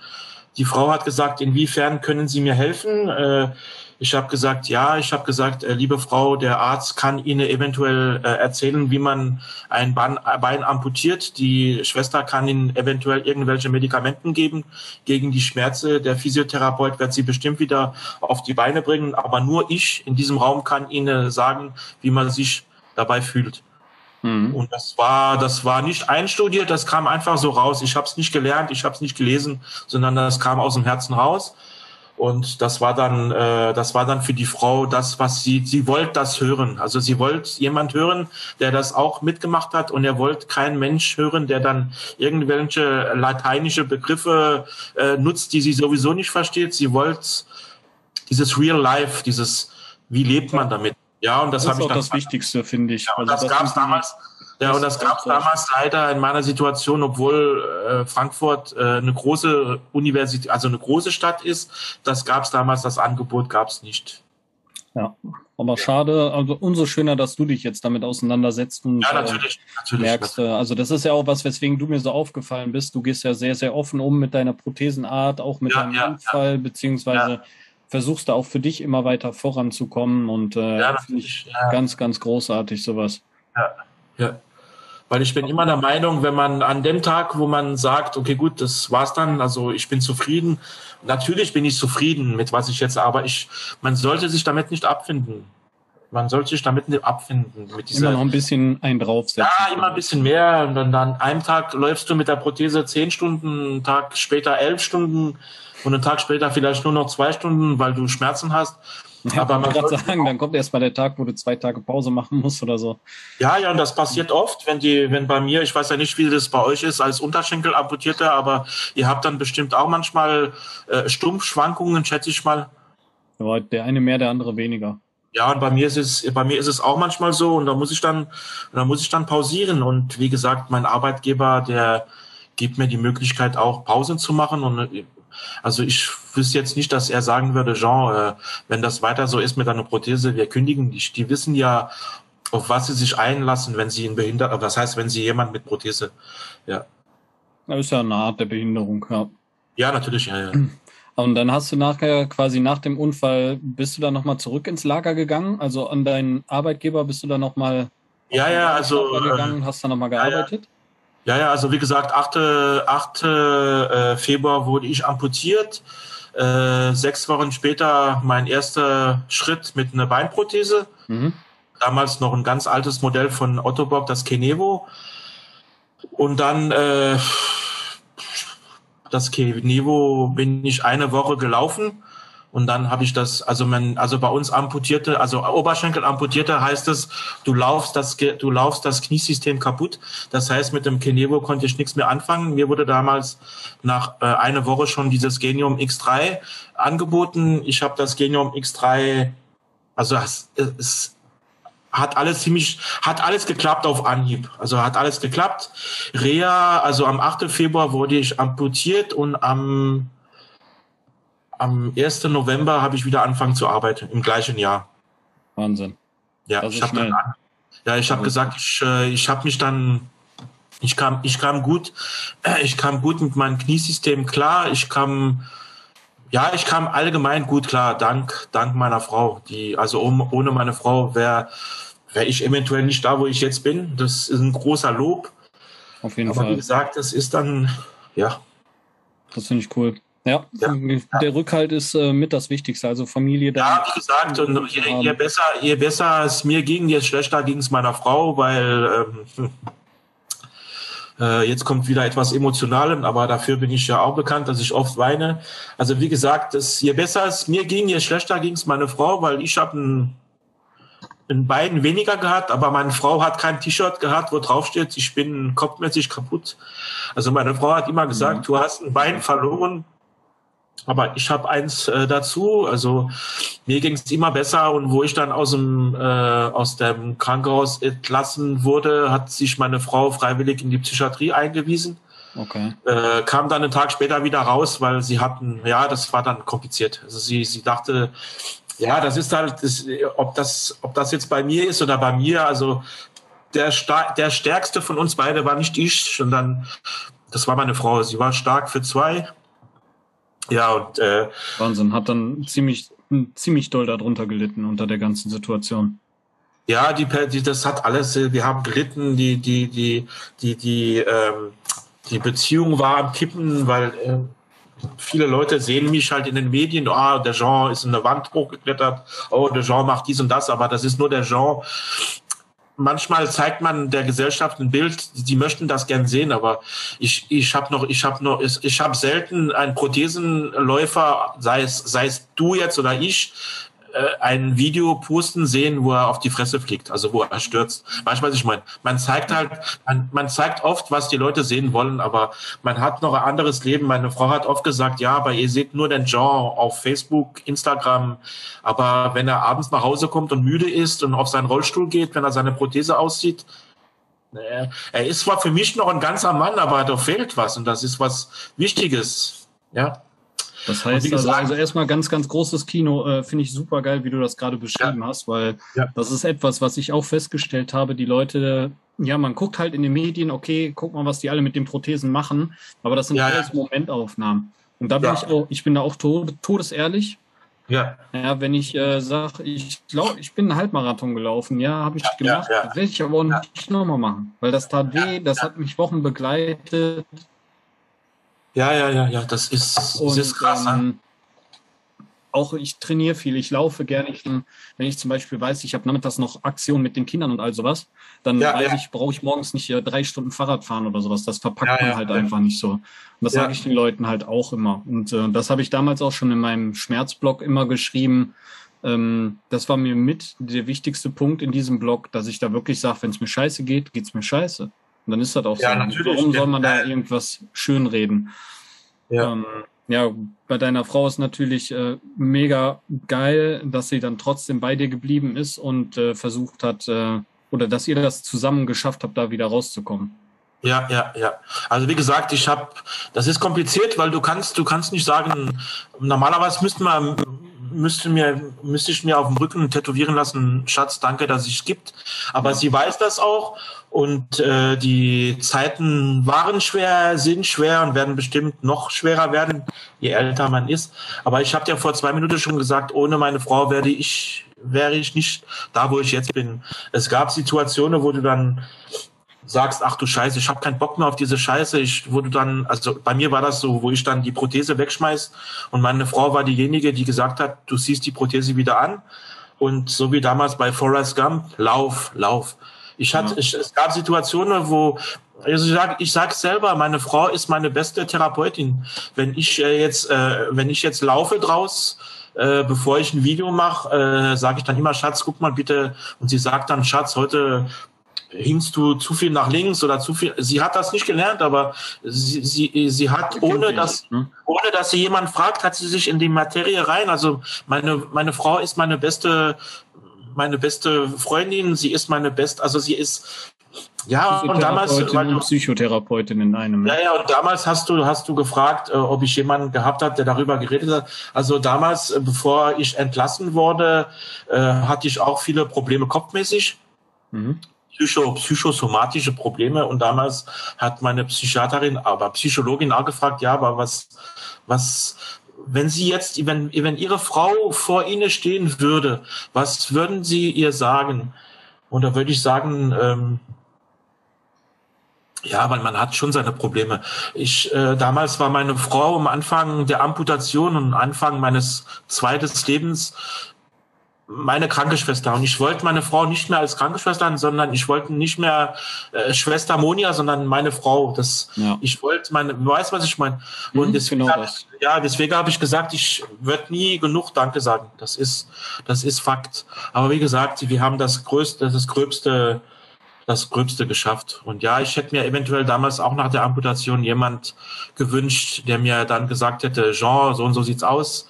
die Frau hat gesagt, inwiefern können Sie mir helfen? Äh, ich habe gesagt, ja, ich habe gesagt, äh, liebe Frau, der Arzt kann Ihnen eventuell äh, erzählen, wie man ein Bein, Bein amputiert. Die Schwester kann Ihnen eventuell irgendwelche Medikamenten geben gegen die Schmerze. Der Physiotherapeut wird Sie bestimmt wieder auf die Beine bringen. Aber nur ich in diesem Raum kann Ihnen sagen, wie man sich dabei fühlt. Mhm. Und das war, das war nicht einstudiert, das kam einfach so raus. Ich habe es nicht gelernt, ich habe es nicht gelesen, sondern das kam aus dem Herzen raus. Und das war dann, äh, das war dann für die Frau das, was sie, sie wollte das hören. Also sie wollte jemand hören, der das auch mitgemacht hat und er wollte keinen Mensch hören, der dann irgendwelche lateinische Begriffe äh, nutzt, die sie sowieso nicht versteht. Sie wollte dieses Real Life, dieses, wie lebt man damit? Ja, und das, das habe ich dann. Das ist auch das Wichtigste, finde ich. Ja, und also das, das gab es damals. Ja, und das gab es damals leider in meiner Situation, obwohl äh, Frankfurt äh, eine große Universität, also eine große Stadt ist, das gab es damals, das Angebot gab es nicht. Ja, aber schade, also umso schöner, dass du dich jetzt damit auseinandersetzt und ja, natürlich, natürlich, merkst, natürlich. also das ist ja auch was, weswegen du mir so aufgefallen bist. Du gehst ja sehr, sehr offen um mit deiner Prothesenart, auch mit ja, deinem ja, Unfall, ja. beziehungsweise versuchst du auch für dich immer weiter voranzukommen und äh, ja, finde ich ganz, ganz großartig sowas. Ja, ja. Weil ich bin immer der Meinung, wenn man an dem Tag, wo man sagt, okay, gut, das war's dann, also ich bin zufrieden. Natürlich bin ich zufrieden mit was ich jetzt, aber ich, man sollte sich damit nicht abfinden. Man sollte sich damit nicht abfinden. Mit dieser, immer noch ein bisschen ein draufsetzen. Ja, immer ein bisschen mehr. Und dann, dann einem Tag läufst du mit der Prothese zehn Stunden, einen Tag später elf Stunden und einen Tag später vielleicht nur noch zwei Stunden, weil du Schmerzen hast. Ja, aber man gerade sagen, dann kommt erst mal der Tag, wo du zwei Tage Pause machen musst oder so. Ja, ja, und das passiert oft, wenn die, wenn bei mir, ich weiß ja nicht, wie das bei euch ist als Unterschenkel amputierter, aber ihr habt dann bestimmt auch manchmal äh, Stumpfschwankungen, schätze ich mal. Ja, der eine mehr, der andere weniger. Ja, und bei mir ist es, bei mir ist es auch manchmal so, und da muss ich dann, da muss ich dann pausieren. Und wie gesagt, mein Arbeitgeber, der gibt mir die Möglichkeit auch Pausen zu machen und also ich wüsste jetzt nicht, dass er sagen würde, Jean, äh, wenn das weiter so ist mit einer Prothese, wir kündigen dich. Die wissen ja, auf was sie sich einlassen, wenn sie ihn behindert, was heißt, wenn sie jemand mit Prothese, ja. Das ist ja eine Art der Behinderung, ja. Ja, natürlich, ja, ja. Und dann hast du nachher quasi nach dem Unfall, bist du dann nochmal zurück ins Lager gegangen? Also an deinen Arbeitgeber bist du dann nochmal ja, ja, also gegangen, äh, hast dann nochmal gearbeitet? Ja, ja, also wie gesagt, 8. 8. Äh, Februar wurde ich amputiert. Äh, sechs Wochen später mein erster Schritt mit einer Beinprothese. Mhm. Damals noch ein ganz altes Modell von Otto Bock, das Kenevo. Und dann äh, das Kenevo bin ich eine Woche gelaufen und dann habe ich das, also man, also bei uns amputierte, also Oberschenkel amputierte heißt es, du laufst das, du laufst das Kniesystem kaputt. Das heißt, mit dem Kenevo konnte ich nichts mehr anfangen. Mir wurde damals nach äh, einer Woche schon dieses Genium X3 angeboten. Ich habe das Genium X3, also es, es hat alles ziemlich, hat alles geklappt auf Anhieb. Also hat alles geklappt. Rea, also am 8. Februar wurde ich amputiert und am am 1. November habe ich wieder angefangen zu arbeiten, im gleichen Jahr. Wahnsinn. Ja, das ich habe dann, ja, ich habe gesagt, ich, äh, ich habe mich dann, ich kam, ich kam gut, ich kam gut mit meinem Kniesystem klar, ich kam, ja, ich kam allgemein gut klar, dank, dank meiner Frau, die, also ohne meine Frau wäre wäre ich eventuell nicht da, wo ich jetzt bin. Das ist ein großer Lob. Auf jeden Aber Fall. wie gesagt, das ist dann, ja. Das finde ich cool. Ja, ja, der Rückhalt ist äh, mit das Wichtigste, also Familie. Ja, wie gesagt, und je, je, besser, je besser es mir ging, je schlechter ging es meiner Frau, weil ähm, äh, jetzt kommt wieder etwas Emotionales, aber dafür bin ich ja auch bekannt, dass ich oft weine. Also wie gesagt, es, je besser es mir ging, je schlechter ging es meine Frau, weil ich habe ein in beiden weniger gehabt, aber meine Frau hat kein T-Shirt gehabt, wo drauf steht, ich bin kopfmäßig kaputt. Also meine Frau hat immer gesagt, mhm. du hast ein Bein verloren, aber ich habe eins äh, dazu. Also mir ging es immer besser und wo ich dann aus dem äh, aus dem Krankenhaus entlassen wurde, hat sich meine Frau freiwillig in die Psychiatrie eingewiesen. Okay. Äh, kam dann einen Tag später wieder raus, weil sie hatten, ja, das war dann kompliziert. Also sie sie dachte, ja, das ist halt, das, ob das ob das jetzt bei mir ist oder bei mir, also der, der stärkste von uns beide war nicht ich, sondern das war meine Frau. Sie war stark für zwei ja, und äh, Wahnsinn, hat dann ziemlich, ziemlich doll darunter gelitten unter der ganzen Situation. Ja, die, die das hat alles, äh, wir haben gelitten, die, die, die, die, die, ähm, die Beziehung war am Kippen, weil äh, viele Leute sehen mich halt in den Medien, ah, der Jean ist in eine Wand hochgeklettert, oh, der Jean macht dies und das, aber das ist nur der Jean manchmal zeigt man der Gesellschaft ein Bild, die möchten das gern sehen, aber ich, ich habe noch, ich habe noch, ich habe selten einen Prothesenläufer, sei es, sei es du jetzt oder ich, äh, ein Video posten sehen, wo er auf die Fresse fliegt, also wo er stürzt. Manchmal, ich meine, man zeigt halt, man, man zeigt oft, was die Leute sehen wollen, aber man hat noch ein anderes Leben. Meine Frau hat oft gesagt, ja, aber ihr seht nur den Jean auf Facebook, Instagram, aber wenn er abends nach Hause kommt und müde ist und auf seinen Rollstuhl geht, wenn er seine Prothese aussieht, äh, er ist zwar für mich noch ein ganzer Mann, aber da fehlt was und das ist was Wichtiges. Ja. Das heißt also, also, erstmal ganz, ganz großes Kino, äh, finde ich super geil, wie du das gerade beschrieben ja. hast, weil ja. das ist etwas, was ich auch festgestellt habe. Die Leute, ja, man guckt halt in den Medien, okay, guck mal, was die alle mit den Prothesen machen, aber das sind ja, alles Momentaufnahmen. Und da bin ich auch, ich bin da auch tod, todesehrlich. Ja. Ja, wenn ich äh, sage, ich glaube, ich bin einen Halbmarathon gelaufen, ja, habe ich gemacht, ja, ja. werde ich aber auch nicht nochmal machen, weil das tat weh, das hat mich Wochen begleitet ja, ja, ja, ja, das ist, das ist krass. Ähm, auch ich trainiere viel, ich laufe gerne. Ich, wenn ich zum Beispiel weiß, ich habe nachmittags noch Aktion mit den Kindern und all sowas, dann ja, weiß ja. ich, brauche ich morgens nicht drei Stunden Fahrrad fahren oder sowas. Das verpackt ja, man halt einfach nicht so. Und das sage ich den Leuten halt auch immer. Und äh, das habe ich damals auch schon in meinem Schmerzblog immer geschrieben. Ähm, das war mir mit der wichtigste Punkt in diesem Blog, dass ich da wirklich sage, wenn es mir scheiße geht, geht's mir scheiße. Und dann ist das auch ja, so. Natürlich. Warum soll man da irgendwas schönreden? Ja. Ähm, ja, bei deiner Frau ist natürlich äh, mega geil, dass sie dann trotzdem bei dir geblieben ist und äh, versucht hat, äh, oder dass ihr das zusammen geschafft habt, da wieder rauszukommen. Ja, ja, ja. Also wie gesagt, ich habe, das ist kompliziert, weil du kannst, du kannst nicht sagen, normalerweise müsste man müsste mir, müsste ich mir auf dem Rücken tätowieren lassen, Schatz, danke, dass es gibt. Aber ja. sie weiß das auch und äh, die Zeiten waren schwer, sind schwer und werden bestimmt noch schwerer werden, je älter man ist. Aber ich habe ja vor zwei Minuten schon gesagt, ohne meine Frau werde ich, wäre ich nicht da, wo ich jetzt bin. Es gab Situationen, wo du dann sagst, ach du Scheiße, ich habe keinen Bock mehr auf diese Scheiße. Ich wurde dann, also bei mir war das so, wo ich dann die Prothese wegschmeiß und meine Frau war diejenige, die gesagt hat, du siehst die Prothese wieder an und so wie damals bei Forrest Gump, lauf, lauf. Ich hatte, ja. ich, es gab Situationen, wo also ich sage ich sag selber, meine Frau ist meine beste Therapeutin. Wenn ich äh, jetzt, äh, wenn ich jetzt laufe draus, äh, bevor ich ein Video mache, äh, sage ich dann immer, Schatz, guck mal bitte. Und sie sagt dann, Schatz, heute hingst du zu viel nach links oder zu viel. Sie hat das nicht gelernt, aber sie, sie, sie hat, ohne dass, ne? ohne dass sie jemand fragt, hat sie sich in die Materie rein. Also meine, meine Frau ist meine beste, meine beste Freundin. Sie ist meine beste, also sie ist, ja, und damals. Weil, Psychotherapeutin in einem. Ja, ja, und damals hast du, hast du gefragt, äh, ob ich jemanden gehabt habe, der darüber geredet hat. Also damals, äh, bevor ich entlassen wurde, äh, hatte ich auch viele Probleme kopfmäßig. Mhm psycho, psychosomatische Probleme und damals hat meine Psychiaterin, aber Psychologin auch gefragt, ja, aber was, was, wenn Sie jetzt, wenn, wenn Ihre Frau vor Ihnen stehen würde, was würden Sie ihr sagen? Und da würde ich sagen, ähm, Ja, weil man hat schon seine Probleme. Ich äh, damals war meine Frau am Anfang der Amputation und Anfang meines zweites Lebens meine Krankenschwester. Und ich wollte meine Frau nicht mehr als Krankenschwester, sondern ich wollte nicht mehr äh, Schwester Monia, sondern meine Frau. Das, ja. Ich wollte meine, du weißt, was ich meine. Und mhm, deswegen, genau hab, ja, deswegen habe ich gesagt, ich würde nie genug Danke sagen. Das ist, das ist Fakt. Aber wie gesagt, wir haben das größte, das gröbste das Gröbste geschafft. Und ja, ich hätte mir eventuell damals auch nach der Amputation jemand gewünscht, der mir dann gesagt hätte, Jean, so und so sieht's aus.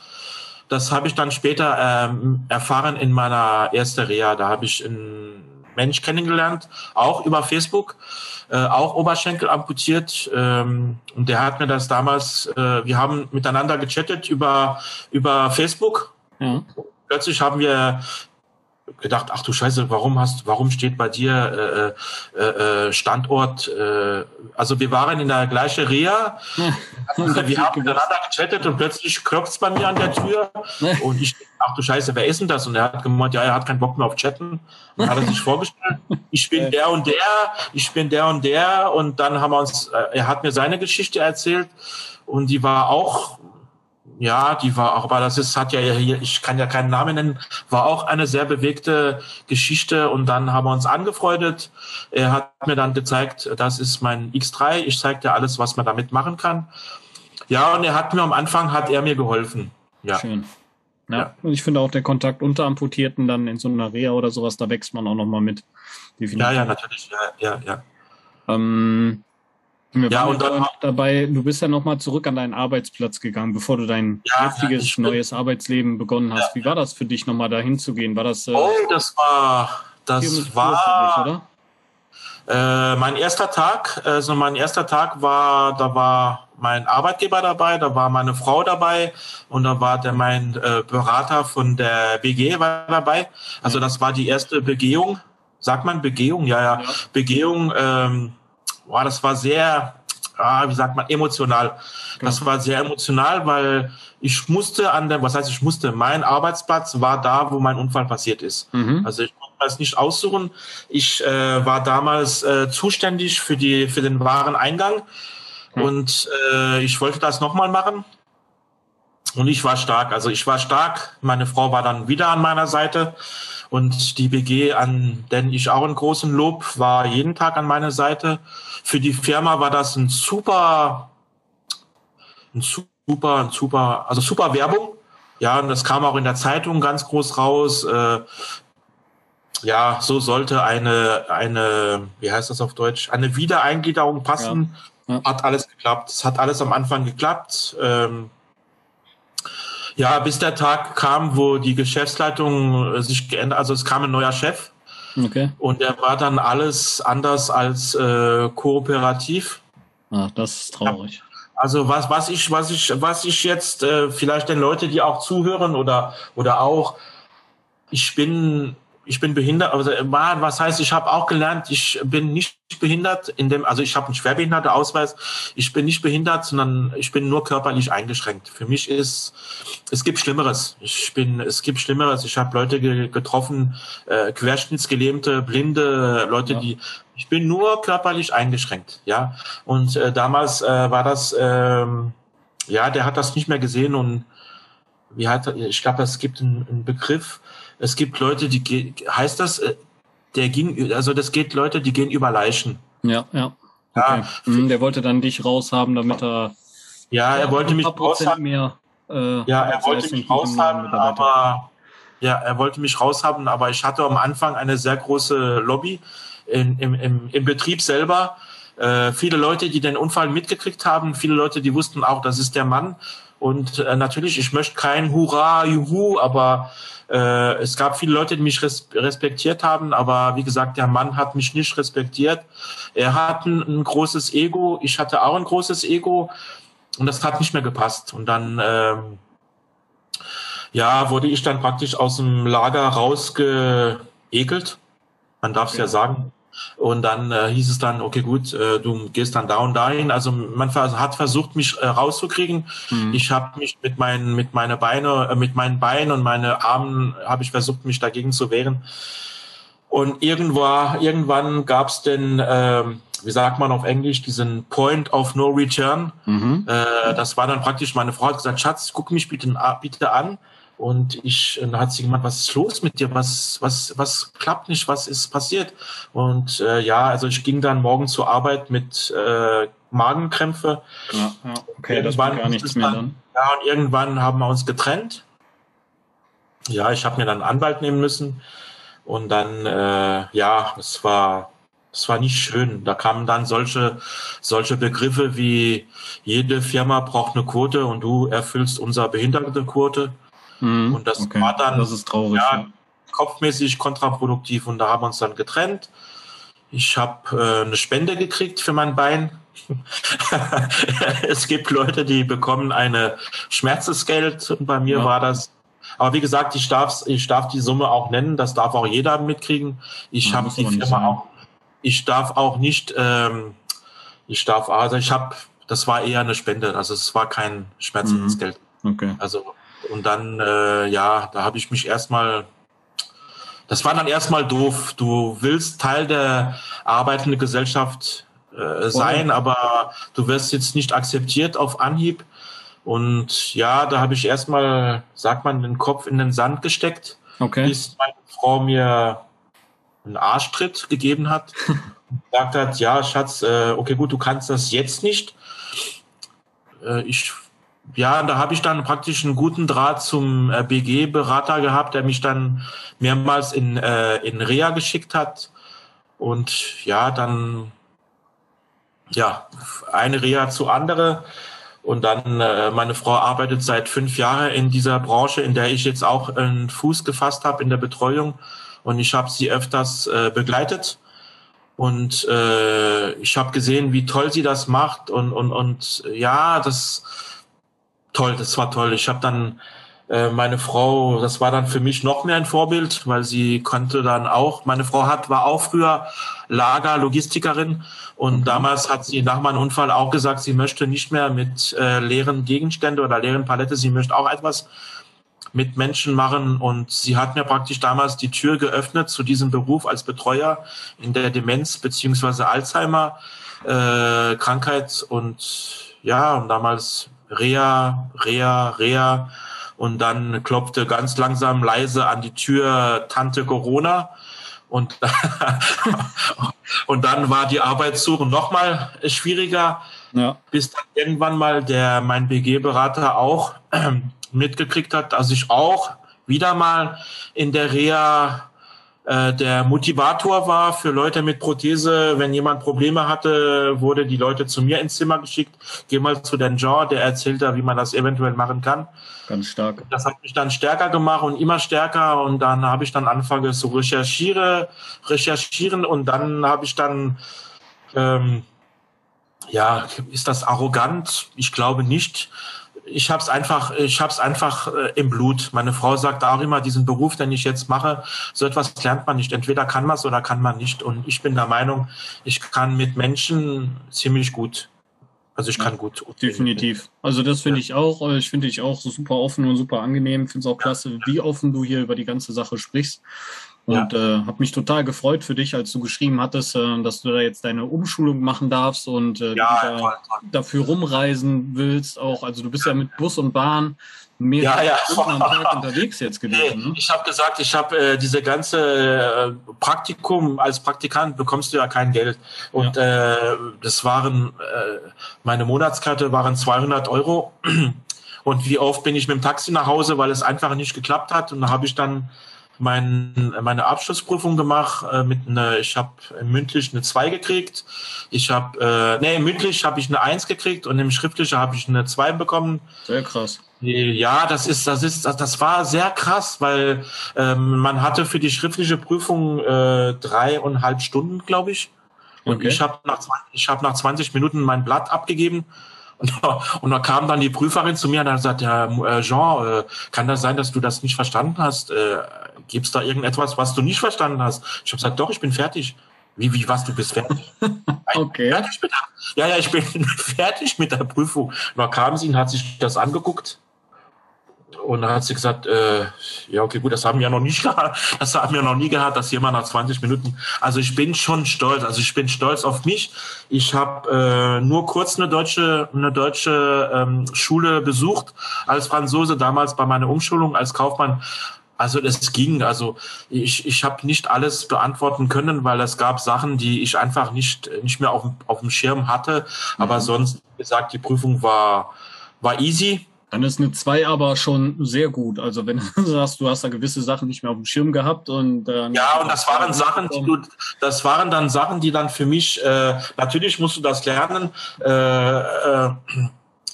Das habe ich dann später ähm, erfahren in meiner ersten Reha. Da habe ich einen Mensch kennengelernt, auch über Facebook, äh, auch Oberschenkel amputiert. Ähm, und der hat mir das damals, äh, wir haben miteinander gechattet über, über Facebook. Ja. Plötzlich haben wir gedacht, ach du Scheiße, warum hast, warum steht bei dir äh, äh, äh Standort? Äh, also wir waren in der gleichen Reha, also wir haben miteinander gechattet und plötzlich klopft's bei mir an der Tür und ich, ach du Scheiße, wer ist denn das? Und er hat gemeint, ja, er hat keinen Bock mehr auf Chatten. Und hat er sich vorgestellt, ich bin der und der, ich bin der und der und dann haben wir uns, äh, er hat mir seine Geschichte erzählt und die war auch ja, die war auch, aber das ist, hat ja hier, ich kann ja keinen Namen nennen, war auch eine sehr bewegte Geschichte und dann haben wir uns angefreundet. Er hat mir dann gezeigt, das ist mein X3, ich zeige dir alles, was man damit machen kann. Ja, und er hat mir am Anfang, hat er mir geholfen. Ja. Schön. Ja. ja. Und ich finde auch der Kontakt unter Amputierten dann in so einer Reha oder sowas, da wächst man auch nochmal mit. Definitiv. Ja, ja, natürlich, ja, ja, ja. Ähm, wir ja, und dann dabei, du bist ja nochmal zurück an deinen Arbeitsplatz gegangen, bevor du dein ja, jetziges neues Arbeitsleben begonnen hast. Ja. Wie war das für dich, nochmal dahin zu gehen? War das? Äh, oh, das war, das war, dich, äh, mein erster Tag. Also mein erster Tag war, da war mein Arbeitgeber dabei, da war meine Frau dabei und da war der mein äh, Berater von der BG war dabei. Also das war die erste Begehung. Sagt man Begehung? Ja, ja. Begehung. Ähm, boah, das war sehr, ah, wie sagt man, emotional. Das war sehr emotional, weil ich musste an der, was heißt ich musste, mein Arbeitsplatz war da, wo mein Unfall passiert ist. Mhm. Also ich konnte das nicht aussuchen. Ich äh, war damals äh, zuständig für die für den Wareneingang mhm. und äh, ich wollte das nochmal machen. Und ich war stark. Also ich war stark. Meine Frau war dann wieder an meiner Seite. Und die BG, an den ich auch einen großen Lob, war jeden Tag an meiner Seite. Für die Firma war das ein super, ein super, ein super, also super Werbung. Ja, und das kam auch in der Zeitung ganz groß raus. Äh, ja, so sollte eine, eine, wie heißt das auf Deutsch, eine Wiedereingliederung passen. Ja. Ja. Hat alles geklappt. Es hat alles am Anfang geklappt. Ähm, ja, bis der Tag kam, wo die Geschäftsleitung äh, sich geändert, also es kam ein neuer Chef. Okay. Und der war dann alles anders als äh, kooperativ. Ach, das ist traurig. Also was, was ich, was ich, was ich jetzt äh, vielleicht den Leute, die auch zuhören oder oder auch, ich bin ich bin behindert, also was heißt, ich habe auch gelernt, ich bin nicht behindert, in dem, also ich habe einen Schwerbehinderteausweis, ich bin nicht behindert, sondern ich bin nur körperlich eingeschränkt. Für mich ist, es gibt Schlimmeres. Ich bin, es gibt Schlimmeres. Ich habe Leute ge getroffen, äh, Querschnittsgelähmte, Blinde, Leute, ja. die, ich bin nur körperlich eingeschränkt, ja. Und äh, damals äh, war das, ähm, ja, der hat das nicht mehr gesehen und wie hat, ich glaube, es gibt einen, einen Begriff, es gibt Leute, die heißt das, äh, der ging, also das geht Leute, die gehen über Leichen. Ja, ja. Okay. ja. Mhm, der wollte dann dich raushaben, damit er. Ja, er wollte mich raushaben. Mehr, äh, ja, er wollte mich raushaben, aber ja, er wollte mich raushaben, aber ich hatte am Anfang eine sehr große Lobby in, im, im, im Betrieb selber. Äh, viele Leute, die den Unfall mitgekriegt haben, viele Leute, die wussten auch, das ist der Mann. Und äh, natürlich, ich möchte kein Hurra, Juhu, aber äh, es gab viele Leute, die mich res respektiert haben, aber wie gesagt, der Mann hat mich nicht respektiert. Er hat ein, ein, großes Ego, ich hatte auch ein großes Ego und das hat nicht mehr gepasst. Und dann ähm, ja, wurde ich dann praktisch aus dem Lager rausgeekelt. Man darf es ja. ja sagen. Und dann äh, hieß es dann, okay, gut, äh, du gehst dann da und dahin. Also man hat versucht, mich äh, rauszukriegen. Mhm. Ich habe mich mit meinen, mit meine Beine, äh, mit meinen Beinen und meine Armen habe ich versucht, mich dagegen zu wehren. Und irgendwann, irgendwann gab es denn, äh, wie sagt man auf Englisch, diesen Point of No Return. Mhm. Äh, das war dann praktisch, meine Frau hat gesagt, Schatz, guck mich bitte, bitte an. Und ich, dann hat sie gemeint, was ist los mit dir? Was, was, was klappt nicht? Was ist passiert? Und äh, ja, also ich ging dann morgen zur Arbeit mit äh, Magenkrämpfe. Ja, ja. okay, irgendwann das war gar nichts mehr dann. Ja, und irgendwann haben wir uns getrennt. Ja, ich habe mir dann einen Anwalt nehmen müssen. Und dann, äh, ja, es war, es war nicht schön. Da kamen dann solche, solche Begriffe wie jede Firma braucht eine Quote und du erfüllst unsere Behindertenquote. Mhm, und das okay. war dann das ist traurig, ja, ja. kopfmäßig kontraproduktiv und da haben wir uns dann getrennt. Ich habe äh, eine Spende gekriegt für mein Bein. es gibt Leute, die bekommen eine Schmerzensgeld und bei mir ja. war das aber wie gesagt, ich darf, ich darf die Summe auch nennen, das darf auch jeder mitkriegen. Ich ja, habe die Firma auch, ich darf auch nicht, ähm, ich darf, also ich habe, das war eher eine Spende, also es war kein Schmerzensgeld. Mhm. Okay. Also und dann, äh, ja, da habe ich mich erstmal, das war dann erstmal doof. Du willst Teil der arbeitenden Gesellschaft äh, sein, oh. aber du wirst jetzt nicht akzeptiert auf Anhieb. Und ja, da habe ich erstmal, sagt man, den Kopf in den Sand gesteckt, okay. bis meine Frau mir einen Arschtritt gegeben hat. gesagt hat, ja, Schatz, äh, okay, gut, du kannst das jetzt nicht. Äh, ich ja, da habe ich dann praktisch einen guten Draht zum äh, BG-Berater gehabt, der mich dann mehrmals in, äh, in Reha geschickt hat. Und ja, dann ja, eine Reha zu andere. Und dann, äh, meine Frau arbeitet seit fünf Jahren in dieser Branche, in der ich jetzt auch einen Fuß gefasst habe in der Betreuung. Und ich habe sie öfters äh, begleitet. Und äh, ich habe gesehen, wie toll sie das macht. Und, und, und ja, das toll, das war toll. Ich habe dann äh, meine Frau, das war dann für mich noch mehr ein Vorbild, weil sie konnte dann auch, meine Frau hat, war auch früher Lager, Logistikerin und mhm. damals hat sie nach meinem Unfall auch gesagt, sie möchte nicht mehr mit äh, leeren Gegenstände oder leeren Palette, sie möchte auch etwas mit Menschen machen und sie hat mir praktisch damals die Tür geöffnet zu diesem Beruf als Betreuer in der Demenz beziehungsweise Alzheimer äh, Krankheit und ja und damals Rea, Rea, Rea. Und dann klopfte ganz langsam leise an die Tür Tante Corona. Und, und dann war die Arbeitssuche noch mal schwieriger, ja. bis dann irgendwann mal der mein BG-Berater auch mitgekriegt hat, dass ich auch wieder mal in der Reha äh, der Motivator war für Leute mit Prothese. Wenn jemand Probleme hatte, wurde die Leute zu mir ins Zimmer geschickt. Geh mal zu den Jean, der erzählt da, wie man das eventuell machen kann. Ganz stark. Das hat mich dann stärker gemacht und immer stärker. Und dann habe ich dann angefangen zu recherchieren, recherchieren und dann habe ich dann ähm, ja, ist das arrogant? Ich glaube nicht ich habe es einfach, ich habe es einfach äh, im Blut. Meine Frau sagt auch immer, diesen Beruf, den ich jetzt mache, so etwas lernt man nicht. Entweder kann man es oder kann man nicht. Und ich bin der Meinung, ich kann mit Menschen ziemlich gut. Also ich kann gut. Definitiv. Also das finde ich auch. Ich finde dich auch super offen und super angenehm. Finde es auch klasse, wie offen du hier über die ganze Sache sprichst. Und ja. äh, habe mich total gefreut für dich, als du geschrieben hattest, äh, dass du da jetzt deine Umschulung machen darfst und äh, ja, da, toll, toll. dafür rumreisen willst. Auch, also du bist ja mit Bus und Bahn mehrere ja, ja. Stunden am Tag unterwegs jetzt gewesen. Nee, ne? Ich habe gesagt, ich habe äh, diese ganze äh, Praktikum als Praktikant bekommst du ja kein Geld und ja. äh, das waren äh, meine Monatskarte waren 200 Euro und wie oft bin ich mit dem Taxi nach Hause, weil es einfach nicht geklappt hat und da habe ich dann mein, meine Abschlussprüfung gemacht äh, mit einer, ich habe mündlich eine 2 gekriegt. Ich habe, äh, nee, mündlich habe ich eine 1 gekriegt und im schriftlichen habe ich eine 2 bekommen. Sehr krass. Ja, das ist, das ist, das war sehr krass, weil ähm, man hatte für die schriftliche Prüfung äh, dreieinhalb Stunden, glaube ich. Und okay. ich habe nach, ich hab nach 20 Minuten mein Blatt abgegeben und, und da kam dann die Prüferin zu mir und hat gesagt, ja, äh, Jean, äh, kann das sein, dass du das nicht verstanden hast? Äh, Gibt es da irgendetwas, was du nicht verstanden hast? Ich habe gesagt, doch, ich bin fertig. Wie, wie, was, du bist fertig? okay. Fertig der, ja, ja, ich bin fertig mit der Prüfung. Da kam sie und hat sich das angeguckt. und dann hat sie gesagt, äh, ja, okay, gut, das haben wir ja noch nicht gehabt, das haben wir noch nie gehabt, dass jemand nach 20 Minuten, also ich bin schon stolz, also ich bin stolz auf mich. Ich habe äh, nur kurz eine deutsche, eine deutsche ähm, Schule besucht als Franzose, damals bei meiner Umschulung als Kaufmann. Also es ging, also ich, ich habe nicht alles beantworten können, weil es gab Sachen, die ich einfach nicht, nicht mehr auf, auf dem Schirm hatte. Aber mhm. sonst, wie gesagt, die Prüfung war, war easy dann ist eine 2 aber schon sehr gut. Also wenn du sagst, du hast da gewisse Sachen nicht mehr auf dem Schirm gehabt und äh, ja, und das waren Sachen, die du, das waren dann Sachen, die dann für mich äh, natürlich musst du das lernen. Äh, äh,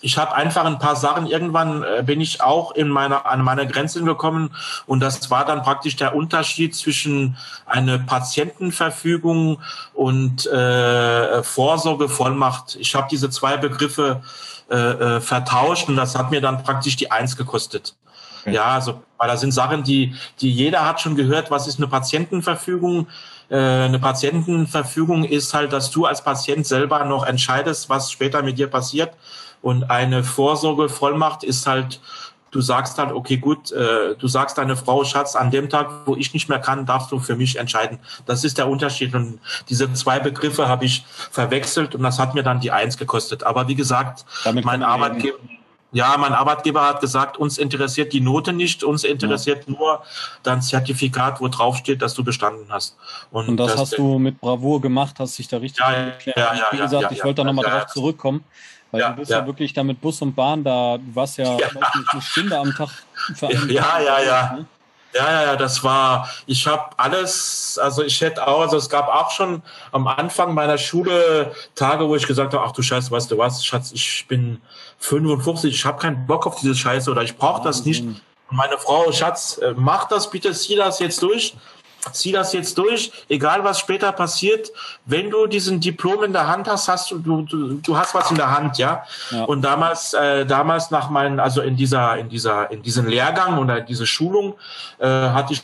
ich habe einfach ein paar Sachen, irgendwann äh, bin ich auch in meiner, an meine Grenzen gekommen und das war dann praktisch der Unterschied zwischen einer Patientenverfügung und äh, Vorsorgevollmacht. Ich habe diese zwei Begriffe äh, äh, vertauscht und das hat mir dann praktisch die Eins gekostet. Okay. Ja, also, weil da sind Sachen, die, die jeder hat schon gehört, was ist eine Patientenverfügung? Äh, eine Patientenverfügung ist halt, dass du als Patient selber noch entscheidest, was später mit dir passiert. Und eine Vorsorgevollmacht ist halt du sagst halt, okay, gut, äh, du sagst deine Frau, Schatz, an dem Tag, wo ich nicht mehr kann, darfst du für mich entscheiden. Das ist der Unterschied. Und diese zwei Begriffe habe ich verwechselt und das hat mir dann die Eins gekostet. Aber wie gesagt, Damit mein Arbeitgeber, ja, mein Arbeitgeber hat gesagt, uns interessiert die Note nicht, uns interessiert ja. nur dein Zertifikat, wo drauf steht, dass du bestanden hast. Und, und das, das, hast du mit Bravour gemacht, hast dich da richtig ja, erklärt. Ja, ja, wie gesagt, ich wollte da nochmal drauf zurückkommen. Weil ja, du bist ja. ja. wirklich da mit Bus und Bahn da, du warst ja, ja. Nicht, eine Stunde am Tag für einen Ja, Tag, ja, ja. Ne? Ja, ja, ja, das war, ich habe alles, also ich hätte auch, also es gab auch schon am Anfang meiner Schule Tage, wo ich gesagt habe, ach du Scheiße, weißt du was, Schatz, ich bin 55, ich habe keinen Bock auf diese Scheiße oder ich brauche das nicht. Und meine Frau, Schatz, äh, mach das bitte, zieh das jetzt durch zieh das jetzt durch, egal was später passiert. Wenn du diesen Diplom in der Hand hast, hast du, du, du hast was in der Hand, ja. ja. Und damals, äh, damals nach meinen, also in dieser, in dieser, in diesem Lehrgang oder diese Schulung, äh, hatte ich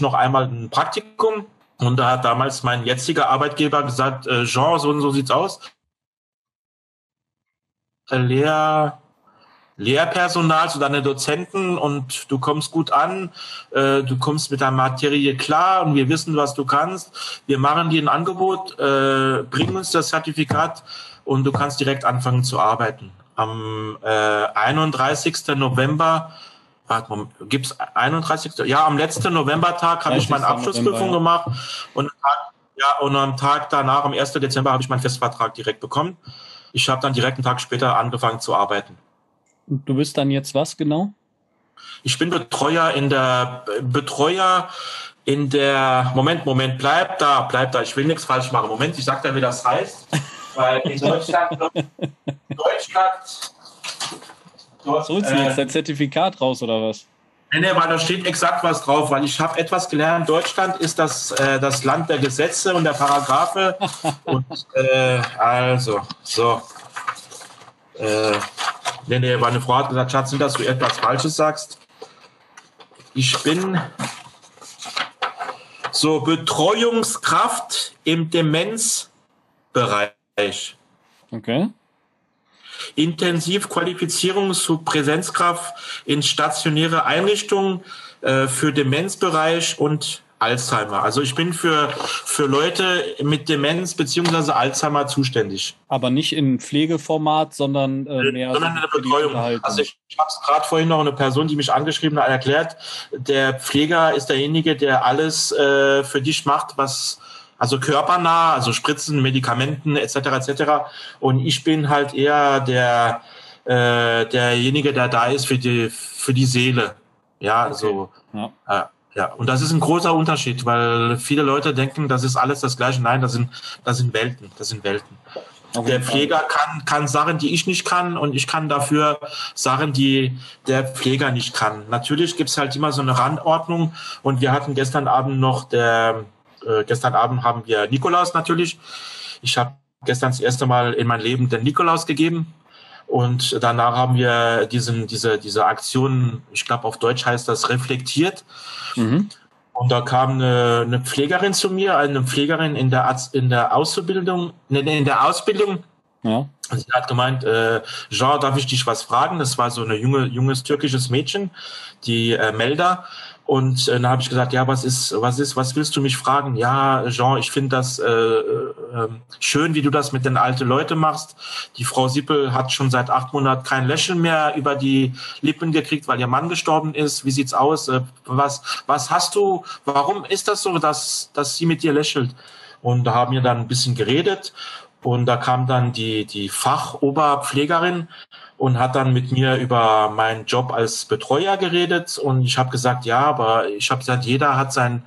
noch einmal ein Praktikum. Und da hat damals mein jetziger Arbeitgeber gesagt, äh, Jean, so und so sieht's aus. Lehr, Lehrpersonal, so deine Dozenten und du kommst gut an, äh, du kommst mit der Materie klar und wir wissen, was du kannst. Wir machen dir ein Angebot, äh, bring uns das Zertifikat und du kannst direkt anfangen zu arbeiten. Am äh, 31. November warte mal, gibt's 31. Ja, am letzten Novembertag habe ich meine Abschlussprüfung November, ja. gemacht und ja, und am Tag danach, am 1. Dezember, habe ich meinen Festvertrag direkt bekommen. Ich habe dann direkt einen Tag später angefangen zu arbeiten. Du bist dann jetzt was genau? Ich bin Betreuer in der Betreuer in der Moment, Moment, bleib da, bleib da. Ich will nichts falsch machen. Moment, ich sag dir, wie das heißt. Weil in Deutschland, Deutschland dort, so, äh, jetzt dein Zertifikat raus oder was? Nee, nee, weil da steht exakt was drauf, weil ich habe etwas gelernt. Deutschland ist das, äh, das Land der Gesetze und der Paragraphe. und äh, also, so. Äh, Nee, nee, meine Frau hat gesagt, Schatz, nicht, dass du etwas Falsches sagst. Ich bin so Betreuungskraft im Demenzbereich. Okay. Intensivqualifizierung zu Präsenzkraft in stationäre Einrichtungen äh, für Demenzbereich und Alzheimer. Also ich bin für, für Leute mit Demenz beziehungsweise Alzheimer zuständig. Aber nicht in Pflegeformat, sondern äh, mehr sondern in der Betreuung. Also ich, ich habe es gerade vorhin noch eine Person, die mich angeschrieben hat, erklärt, der Pfleger ist derjenige, der alles äh, für dich macht, was also körpernah, also Spritzen, Medikamenten etc. etc. Und ich bin halt eher der äh, derjenige, der da ist für die für die Seele. Ja, okay. also ja. Äh, ja, und das ist ein großer Unterschied, weil viele Leute denken, das ist alles das Gleiche. Nein, das sind, das sind Welten, das sind Welten. Der Pfleger kann, kann Sachen, die ich nicht kann, und ich kann dafür Sachen, die der Pfleger nicht kann. Natürlich gibt's halt immer so eine Randordnung. Und wir hatten gestern Abend noch der, äh, gestern Abend haben wir Nikolaus natürlich. Ich habe gestern das erste Mal in mein Leben den Nikolaus gegeben. Und danach haben wir diesen, diese, diese Aktion, ich glaube auf Deutsch heißt das reflektiert. Mhm. Und da kam eine, eine Pflegerin zu mir, eine Pflegerin in der, in der Auszubildung, in der Ausbildung. Ja. Sie hat gemeint, äh, Jean, darf ich dich was fragen? Das war so ein junge, junges türkisches Mädchen, die äh, Melda. Und äh, dann habe ich gesagt, ja, was ist, was ist, was willst du mich fragen? Ja, Jean, ich finde das äh, äh, ähm, schön, wie du das mit den alten Leuten machst. Die Frau Sippel hat schon seit acht Monaten kein Lächeln mehr über die Lippen gekriegt, weil ihr Mann gestorben ist. Wie sieht's aus? Äh, was, was hast du? Warum ist das so, dass, dass sie mit dir lächelt? Und da haben wir dann ein bisschen geredet. Und da kam dann die, die Fachoberpflegerin und hat dann mit mir über meinen Job als Betreuer geredet. Und ich habe gesagt, ja, aber ich habe gesagt, jeder hat sein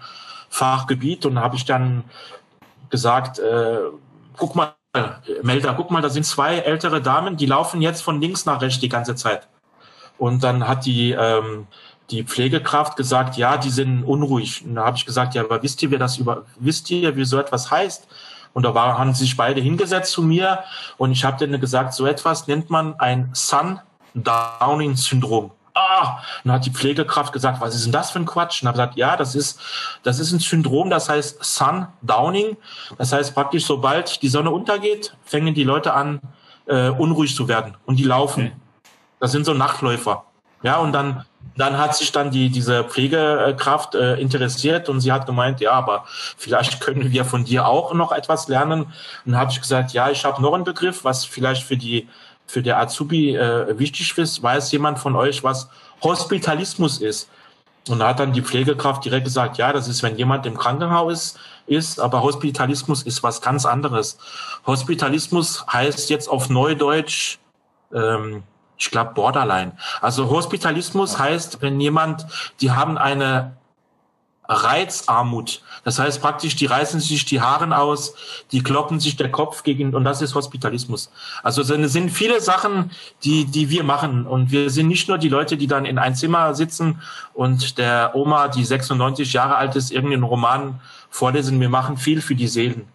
Fachgebiet. Und habe ich dann gesagt, äh, guck mal, Melder, guck mal, da sind zwei ältere Damen, die laufen jetzt von links nach rechts die ganze Zeit. Und dann hat die, ähm, die Pflegekraft gesagt, ja, die sind unruhig. Und da habe ich gesagt, ja, aber wisst ihr, wie das über, wisst ihr, wie so etwas heißt? Und da war, haben sich beide hingesetzt zu mir und ich habe denen gesagt, so etwas nennt man ein Sun-Downing-Syndrom. Ah, dann hat die Pflegekraft gesagt, was ist denn das für ein Quatsch? Und habe gesagt, ja, das ist, das ist ein Syndrom, das heißt Sun-Downing. Das heißt praktisch, sobald die Sonne untergeht, fängen die Leute an, äh, unruhig zu werden und die laufen. Okay. Das sind so Nachtläufer. Ja, und dann dann hat sich dann die, diese Pflegekraft äh, interessiert und sie hat gemeint, ja, aber vielleicht können wir von dir auch noch etwas lernen. Und habe ich gesagt, ja, ich habe noch einen Begriff, was vielleicht für die für der Azubi äh, wichtig ist. Weiß jemand von euch, was Hospitalismus ist? Und da hat dann die Pflegekraft direkt gesagt, ja, das ist, wenn jemand im Krankenhaus ist, aber Hospitalismus ist was ganz anderes. Hospitalismus heißt jetzt auf Neudeutsch ähm, ich glaube, Borderline. Also Hospitalismus heißt, wenn jemand, die haben eine Reizarmut. Das heißt praktisch, die reißen sich die Haare aus, die kloppen sich der Kopf gegen, und das ist Hospitalismus. Also es sind viele Sachen, die, die wir machen. Und wir sind nicht nur die Leute, die dann in ein Zimmer sitzen und der Oma, die 96 Jahre alt ist, irgendeinen Roman vorlesen. Wir machen viel für die Seelen.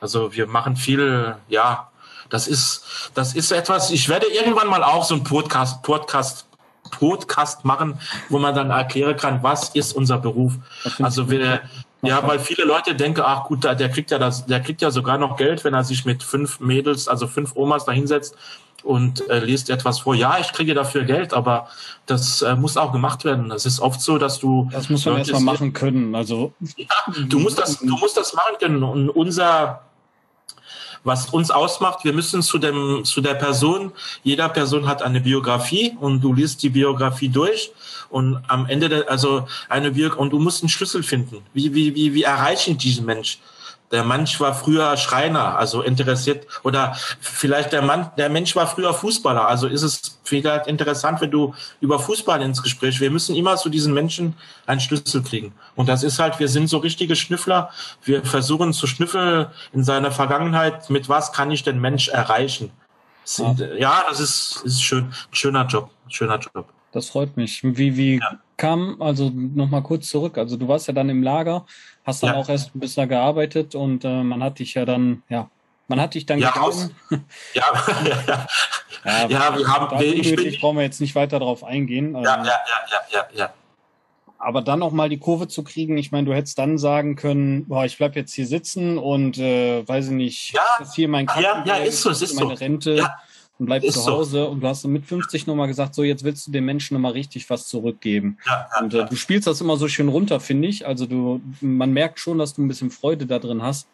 Also wir machen viel, ja, das ist, das ist etwas, ich werde irgendwann mal auch so ein Podcast, Podcast, Podcast machen, wo man dann erklären kann, was ist unser Beruf. Also wir, ja, weil viele Leute denken, ach gut, der kriegt ja das, der kriegt ja sogar noch Geld, wenn er sich mit fünf Mädels, also fünf Omas da hinsetzt und äh, liest etwas vor. Ja, ich kriege dafür Geld, aber das äh, muss auch gemacht werden. Das ist oft so, dass du. Das muss man erstmal machen können. Also. Ja, du musst das, du musst das machen können. Und unser, was uns ausmacht, wir müssen zu dem, zu der Person, jeder Person hat eine Biografie und du liest die Biografie durch und am Ende, der, also eine Biografie, und du musst einen Schlüssel finden. Wie, wie, wie, wie erreiche ich diesen Mensch? Der Mensch war früher Schreiner, also interessiert, oder vielleicht der Mann, der Mensch war früher Fußballer, also ist es vielleicht interessant, wenn du über Fußball ins Gespräch, wir müssen immer zu diesen Menschen einen Schlüssel kriegen. Und das ist halt, wir sind so richtige Schnüffler, wir versuchen zu schnüffeln in seiner Vergangenheit, mit was kann ich den Mensch erreichen. Sind, ja, das ist, ist schön, ein schöner Job, schöner Job. Das freut mich. Wie, wie ja. kam, also nochmal kurz zurück, also du warst ja dann im Lager, hast dann ja. auch erst bis da gearbeitet und äh, man hat dich ja dann, ja, man hat dich dann ja, aus, ja, ja, ja, ja, wir haben, ich bin, brauchen wir jetzt nicht weiter darauf eingehen. Ja, ähm, ja, ja, ja, ja, ja. Aber dann noch mal die Kurve zu kriegen, ich meine, du hättest dann sagen können, boah, ich bleib jetzt hier sitzen und äh, weiß ich nicht, ja, das hier mein Krankengeld, ja, ja, ist so, ist meine so. Rente. Ja und bleibst zu Hause so. und du hast mit 50 nochmal gesagt, so jetzt willst du den Menschen nochmal richtig was zurückgeben. Ja, ja, und äh, du spielst das immer so schön runter, finde ich. Also du, man merkt schon, dass du ein bisschen Freude da drin hast.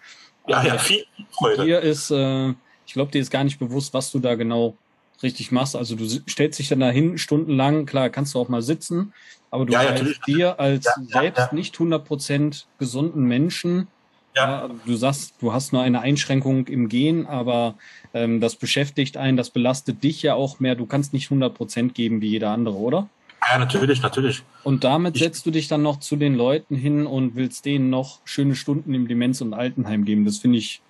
Ja, ja, viel Freude. Dir ist, äh, ich glaube, dir ist gar nicht bewusst, was du da genau richtig machst. Also du stellst dich dann dahin stundenlang, klar, kannst du auch mal sitzen, aber du ja, weißt dir als selbst nicht 100% gesunden Menschen, ja. du sagst, du hast nur eine Einschränkung im Gen, aber ähm, das beschäftigt einen, das belastet dich ja auch mehr. Du kannst nicht 100 Prozent geben wie jeder andere, oder? Ja, natürlich, natürlich. Und damit setzt du dich dann noch zu den Leuten hin und willst denen noch schöne Stunden im Demenz- und Altenheim geben. Das finde ich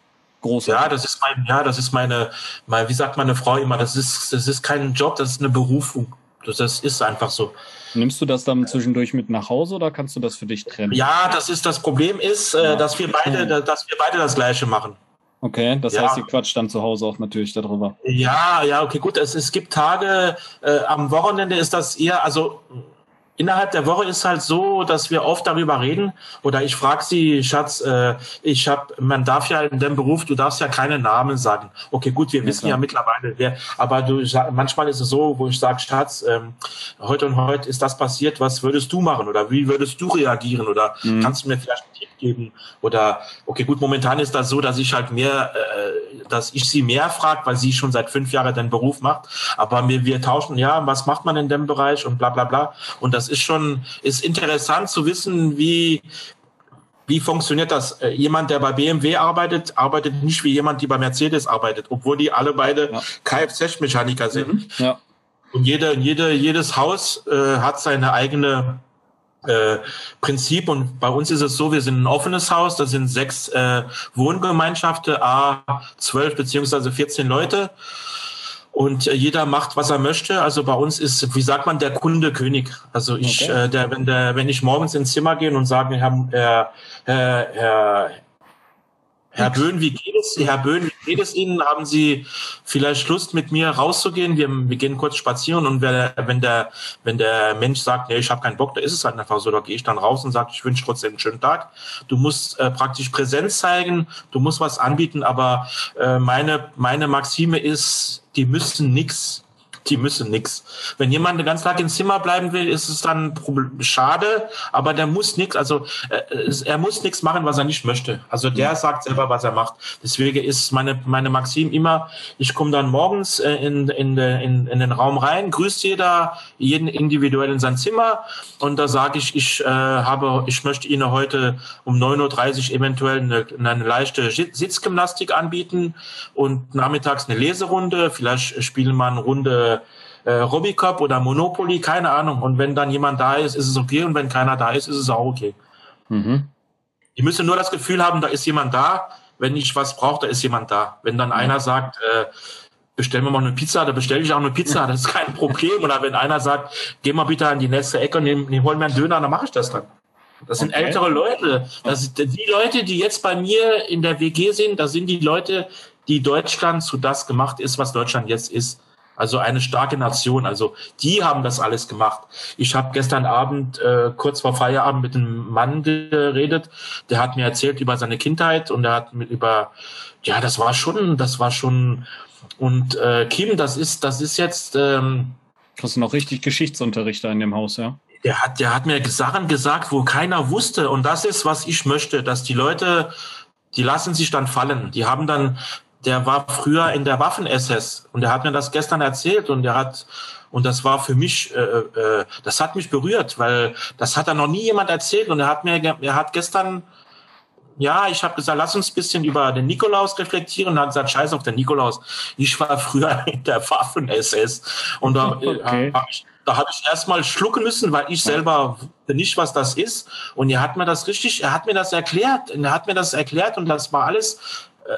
großartig. Ja, das ist mein, ja, das ist meine, meine, wie sagt meine Frau immer, das ist, das ist kein Job, das ist eine Berufung. Das, das ist einfach so. Nimmst du das dann zwischendurch mit nach Hause oder kannst du das für dich trennen? Ja, das ist das Problem ist, äh, dass wir beide, dass wir beide das Gleiche machen. Okay, das ja. heißt, ihr quatscht dann zu Hause auch natürlich darüber. Ja, ja, okay, gut. Es, es gibt Tage, äh, am Wochenende ist das eher, also innerhalb der Woche ist halt so, dass wir oft darüber reden oder ich frage sie, Schatz, äh, ich habe, man darf ja in dem Beruf, du darfst ja keine Namen sagen. Okay, gut, wir ja, wissen klar. ja mittlerweile, wer, aber du, manchmal ist es so, wo ich sage, Schatz, ähm, heute und heute ist das passiert, was würdest du machen oder wie würdest du reagieren oder mhm. kannst du mir vielleicht einen Tipp geben oder okay, gut, momentan ist das so, dass ich halt mehr, äh, dass ich sie mehr frage, weil sie schon seit fünf Jahren den Beruf macht, aber wir, wir tauschen, ja, was macht man in dem Bereich und bla bla bla und das das ist schon, ist interessant zu wissen, wie, wie funktioniert das? Äh, jemand, der bei BMW arbeitet, arbeitet nicht wie jemand, der bei Mercedes arbeitet, obwohl die alle beide ja. Kfz-Mechaniker sind. Mhm, ja. Und jede, jede, jedes Haus äh, hat seine eigene äh, Prinzip und bei uns ist es so, wir sind ein offenes Haus, da sind sechs äh, Wohngemeinschaften, a zwölf beziehungsweise 14 Leute und äh, jeder macht, was er möchte. Also bei uns ist, wie sagt man, der Kunde König. Also ich, okay. äh, der, wenn der, wenn ich morgens ins Zimmer gehe und sage, Herr, Herr, Herr, Herr, Böhn, wie geht es? Herr Böhn, geht es Ihnen? Haben Sie vielleicht Lust, mit mir rauszugehen? Wir, wir gehen kurz spazieren und wenn der, wenn der, Mensch sagt, nee, ich habe keinen Bock, da ist es halt einfach so, da gehe ich dann raus und sage, ich wünsche trotzdem einen schönen Tag. Du musst äh, praktisch Präsenz zeigen, du musst was anbieten, aber äh, meine, meine Maxime ist, die müssen nichts die müssen nix. Wenn jemand den ganzen Tag im Zimmer bleiben will, ist es dann schade, aber der muss nix, also äh, er muss nichts machen, was er nicht möchte. Also der ja. sagt selber, was er macht. Deswegen ist meine meine Maxim immer, ich komme dann morgens äh, in, in, in, in den Raum rein, grüßt jeder, jeden individuell in sein Zimmer und da sage ich, ich äh, habe, ich möchte Ihnen heute um 9.30 Uhr eventuell eine, eine leichte Sitzgymnastik anbieten und nachmittags eine Leserunde, vielleicht spielen wir eine Runde äh, Robicop oder Monopoly, keine Ahnung. Und wenn dann jemand da ist, ist es okay. Und wenn keiner da ist, ist es auch okay. Mhm. Die müssen nur das Gefühl haben, da ist jemand da. Wenn ich was brauche, da ist jemand da. Wenn dann mhm. einer sagt, äh, bestellen wir mal eine Pizza, da bestelle ich auch eine Pizza, das ist kein Problem. Oder wenn einer sagt, geh mal bitte an die nächste Ecke und nehm, nehm, hol mir einen Döner, dann mache ich das dann. Das sind okay. ältere Leute. Das sind die Leute, die jetzt bei mir in der WG sind, das sind die Leute, die Deutschland zu das gemacht ist, was Deutschland jetzt ist. Also eine starke Nation. Also die haben das alles gemacht. Ich habe gestern Abend äh, kurz vor Feierabend mit einem Mann geredet. Der hat mir erzählt über seine Kindheit und er hat mir über ja, das war schon, das war schon. Und äh, Kim, das ist, das ist jetzt. Ähm, Hast du noch richtig Geschichtsunterrichter in dem Haus, ja? Der hat, der hat mir Sachen gesagt, wo keiner wusste. Und das ist, was ich möchte, dass die Leute, die lassen sich dann fallen. Die haben dann der war früher in der Waffen-SS und der hat mir das gestern erzählt und der hat und das war für mich, äh, äh, das hat mich berührt, weil das hat er noch nie jemand erzählt und er hat mir, er hat gestern, ja, ich habe gesagt, lass uns ein bisschen über den Nikolaus reflektieren und hat gesagt, scheiß auf den Nikolaus. Ich war früher in der Waffen-SS und da äh, okay. habe ich da habe ich erstmal schlucken müssen, weil ich selber nicht, was das ist. Und er hat mir das richtig, er hat mir das erklärt. Er hat mir das erklärt und das war alles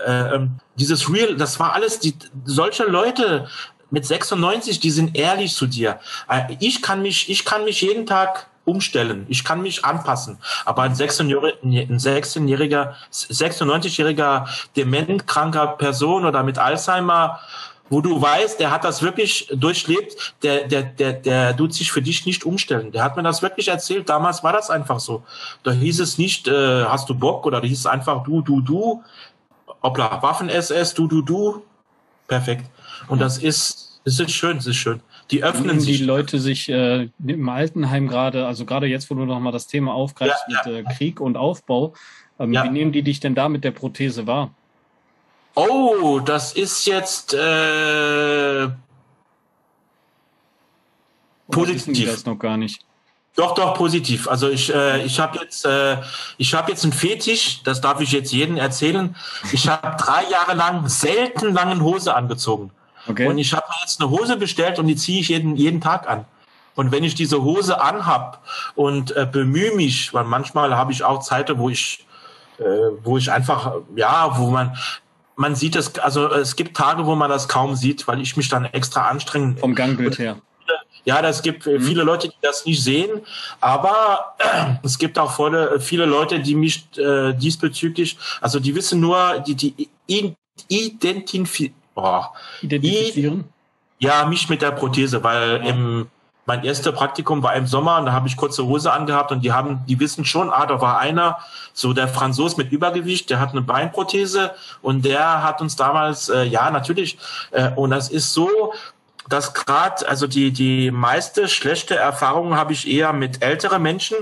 äh, ähm, dieses Real, das war alles, die, solche Leute mit 96, die sind ehrlich zu dir. Äh, ich kann mich, ich kann mich jeden Tag umstellen. Ich kann mich anpassen. Aber ein 16-jähriger, 96-jähriger dementkranker Person oder mit Alzheimer, wo du weißt, der hat das wirklich durchlebt, der, der, der, der tut sich für dich nicht umstellen. Der hat mir das wirklich erzählt. Damals war das einfach so. Da hieß es nicht, äh, hast du Bock oder da hieß es einfach du, du, du hoppla, Waffen-SS, du, du, du, perfekt. Und das ist, es ist schön, es ist schön. Die öffnen sich. Die Leute sich äh, im Altenheim gerade, also gerade jetzt, wo du nochmal das Thema aufgreifst ja, mit ja. Äh, Krieg und Aufbau, ähm, ja. wie nehmen die dich denn da mit der Prothese wahr? Oh, das ist jetzt äh, positiv. Die das noch gar nicht. Doch, doch, positiv. Also ich, äh, ich habe jetzt, äh, ich habe jetzt einen Fetisch, das darf ich jetzt jedem erzählen. Ich habe drei Jahre lang selten langen Hose angezogen. Okay. Und ich habe mir jetzt eine Hose bestellt und die ziehe ich jeden, jeden Tag an. Und wenn ich diese Hose anhab und äh, bemühe mich, weil manchmal habe ich auch Zeiten, wo ich, äh, wo ich einfach, ja, wo man, man sieht es, also es gibt Tage, wo man das kaum sieht, weil ich mich dann extra anstrenge. Vom Gangbild her. Ja, das gibt mhm. viele Leute, die das nicht sehen, aber äh, es gibt auch viele, viele Leute, die mich äh, diesbezüglich, also die wissen nur, die, die identifi oh, identifizieren. ja, mich mit der Prothese, weil im mein erstes Praktikum war im Sommer und da habe ich kurze Hose angehabt und die haben, die wissen schon, ah, da war einer, so der Franzos mit Übergewicht, der hat eine Beinprothese und der hat uns damals, äh, ja, natürlich, äh, und das ist so, dass gerade, also die, die meiste schlechte Erfahrung habe ich eher mit älteren Menschen,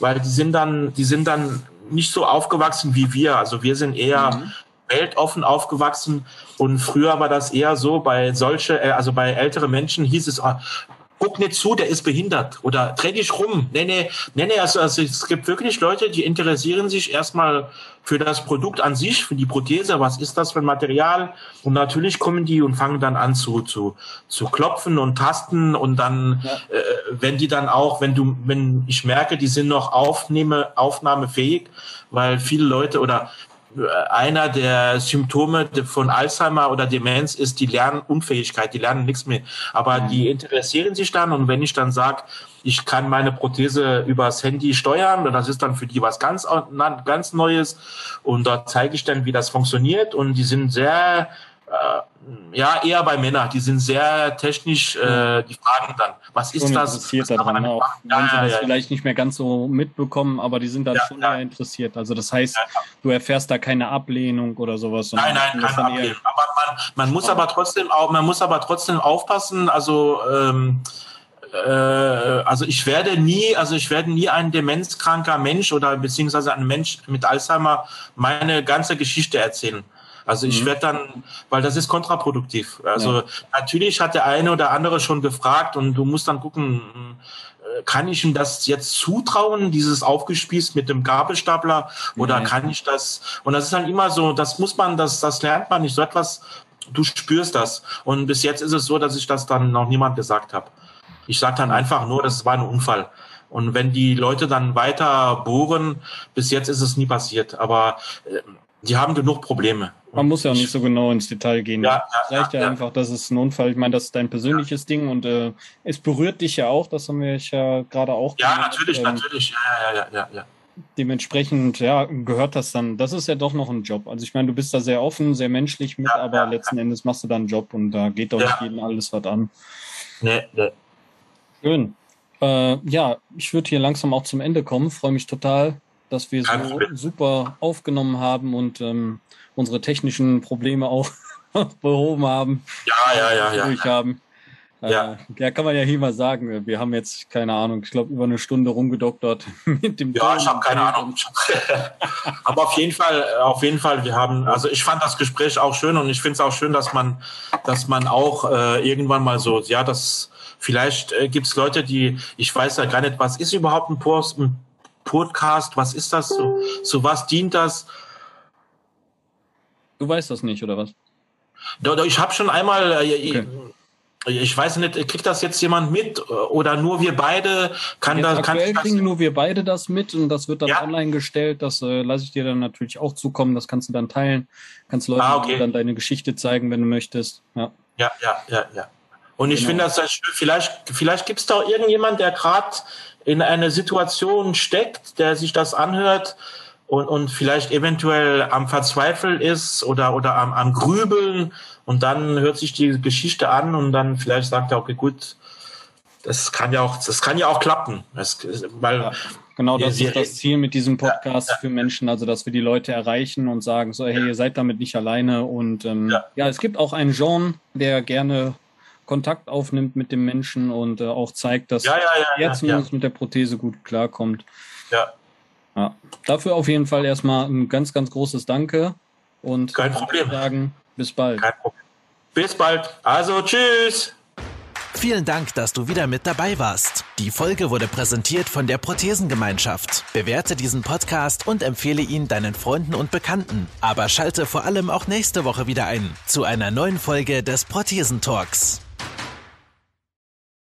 weil die sind dann, die sind dann nicht so aufgewachsen wie wir. Also wir sind eher mhm. weltoffen aufgewachsen und früher war das eher so bei solche, äh, also bei älteren Menschen hieß es, guck nicht zu, der ist behindert oder dreh dich rum. Nee, nee, nee, nee also, also es gibt wirklich Leute, die interessieren sich erstmal für das Produkt an sich, für die Prothese, was ist das für ein Material und natürlich kommen die und fangen dann an zu, zu, zu klopfen und tasten und dann, ja. äh, wenn die dann auch, wenn du, wenn ich merke, die sind noch aufnehme, aufnahmefähig, weil viele Leute oder einer der Symptome von Alzheimer oder Demenz ist die Lernunfähigkeit. Die lernen nichts mehr. Aber mhm. die interessieren sich dann und wenn ich dann sage, ich kann meine Prothese übers Handy steuern, das ist dann für die was ganz, ganz Neues und dort zeige ich dann, wie das funktioniert und die sind sehr äh, ja, eher bei Männern. Die sind sehr technisch, äh, die fragen dann, was ist das? Interessiert daran auch. Ja, Wenn sie ja, das ja, vielleicht nicht mehr ganz so mitbekommen, aber die sind dann schon eher interessiert. Also das heißt, du erfährst da keine Ablehnung oder sowas. Nein, nein, keine Ablehnung. Aber man, man muss aber trotzdem auch, man muss aber trotzdem aufpassen. Also ähm, äh, also ich werde nie, also ich werde nie ein demenzkranker Mensch oder beziehungsweise ein Mensch mit Alzheimer meine ganze Geschichte erzählen. Also ich mhm. werde dann, weil das ist kontraproduktiv. Also ja. natürlich hat der eine oder andere schon gefragt und du musst dann gucken, äh, kann ich ihm das jetzt zutrauen, dieses aufgespießt mit dem Gabelstapler, oder mhm. kann ich das? Und das ist dann immer so, das muss man, das, das lernt man nicht so etwas. Du spürst das. Und bis jetzt ist es so, dass ich das dann noch niemand gesagt habe. Ich sage dann einfach nur, das war ein Unfall. Und wenn die Leute dann weiter bohren, bis jetzt ist es nie passiert. Aber äh, die haben genug Probleme. Man muss ja auch nicht so genau ins Detail gehen. Ja, es reicht ja, ja, einfach, dass es ein Unfall. Ich meine, das ist dein persönliches ja. Ding und äh, es berührt dich ja auch. Das haben wir ja gerade auch. Ja, gemacht. natürlich, ähm, natürlich. Ja, ja, ja, ja, Dementsprechend, ja, gehört das dann. Das ist ja doch noch ein Job. Also ich meine, du bist da sehr offen, sehr menschlich mit, aber letzten Endes machst du da einen Job und da geht doch nicht jedem alles was an. Nee, nee. Schön. Äh, ja, ich würde hier langsam auch zum Ende kommen. Freue mich total, dass wir so super aufgenommen haben und ähm, unsere technischen Probleme auch behoben haben. Ja, ja, ja, ja. Durch haben. Äh, ja. ja, kann man ja hier mal sagen. Wir haben jetzt, keine Ahnung, ich glaube, über eine Stunde rumgedoktert mit dem Ja, ich habe keine Ahnung. Aber auf jeden Fall, auf jeden Fall, wir haben, also ich fand das Gespräch auch schön und ich finde es auch schön, dass man, dass man auch äh, irgendwann mal so, ja, das vielleicht äh, gibt es Leute, die, ich weiß ja gar nicht, was ist überhaupt ein, Post, ein Podcast, was ist das, so, so was dient das? Du weißt das nicht, oder was? Doch, doch ich habe schon einmal, äh, okay. ich weiß nicht, kriegt das jetzt jemand mit oder nur wir beide? Kann jetzt das, aktuell kann kriegen nur wir beide das mit und das wird dann ja? online gestellt. Das äh, lasse ich dir dann natürlich auch zukommen. Das kannst du dann teilen. Kannst Leuten ah, okay. dann deine Geschichte zeigen, wenn du möchtest. Ja, ja, ja, ja. ja. Und ich genau. finde das vielleicht, vielleicht gibt es da irgendjemand, der gerade in eine Situation steckt, der sich das anhört und, und vielleicht eventuell am Verzweifeln ist oder, oder am, am Grübeln und dann hört sich die Geschichte an und dann vielleicht sagt er, okay, gut, das kann ja auch, das kann ja auch klappen. Das, weil ja, genau das ist das Ziel mit diesem Podcast ja, ja. für Menschen, also dass wir die Leute erreichen und sagen, so, hey, ihr seid damit nicht alleine. Und ähm, ja. es gibt auch einen Jean, der gerne Kontakt aufnimmt mit dem Menschen und äh, auch zeigt, dass er zumindest mit der Prothese gut klarkommt. Ja. Ja, dafür auf jeden Fall erstmal ein ganz, ganz großes Danke und kein Problem. Sagen, bis bald. Kein Problem. Bis bald. Also tschüss. Vielen Dank, dass du wieder mit dabei warst. Die Folge wurde präsentiert von der Prothesengemeinschaft. Bewerte diesen Podcast und empfehle ihn deinen Freunden und Bekannten. Aber schalte vor allem auch nächste Woche wieder ein zu einer neuen Folge des Prothesentalks.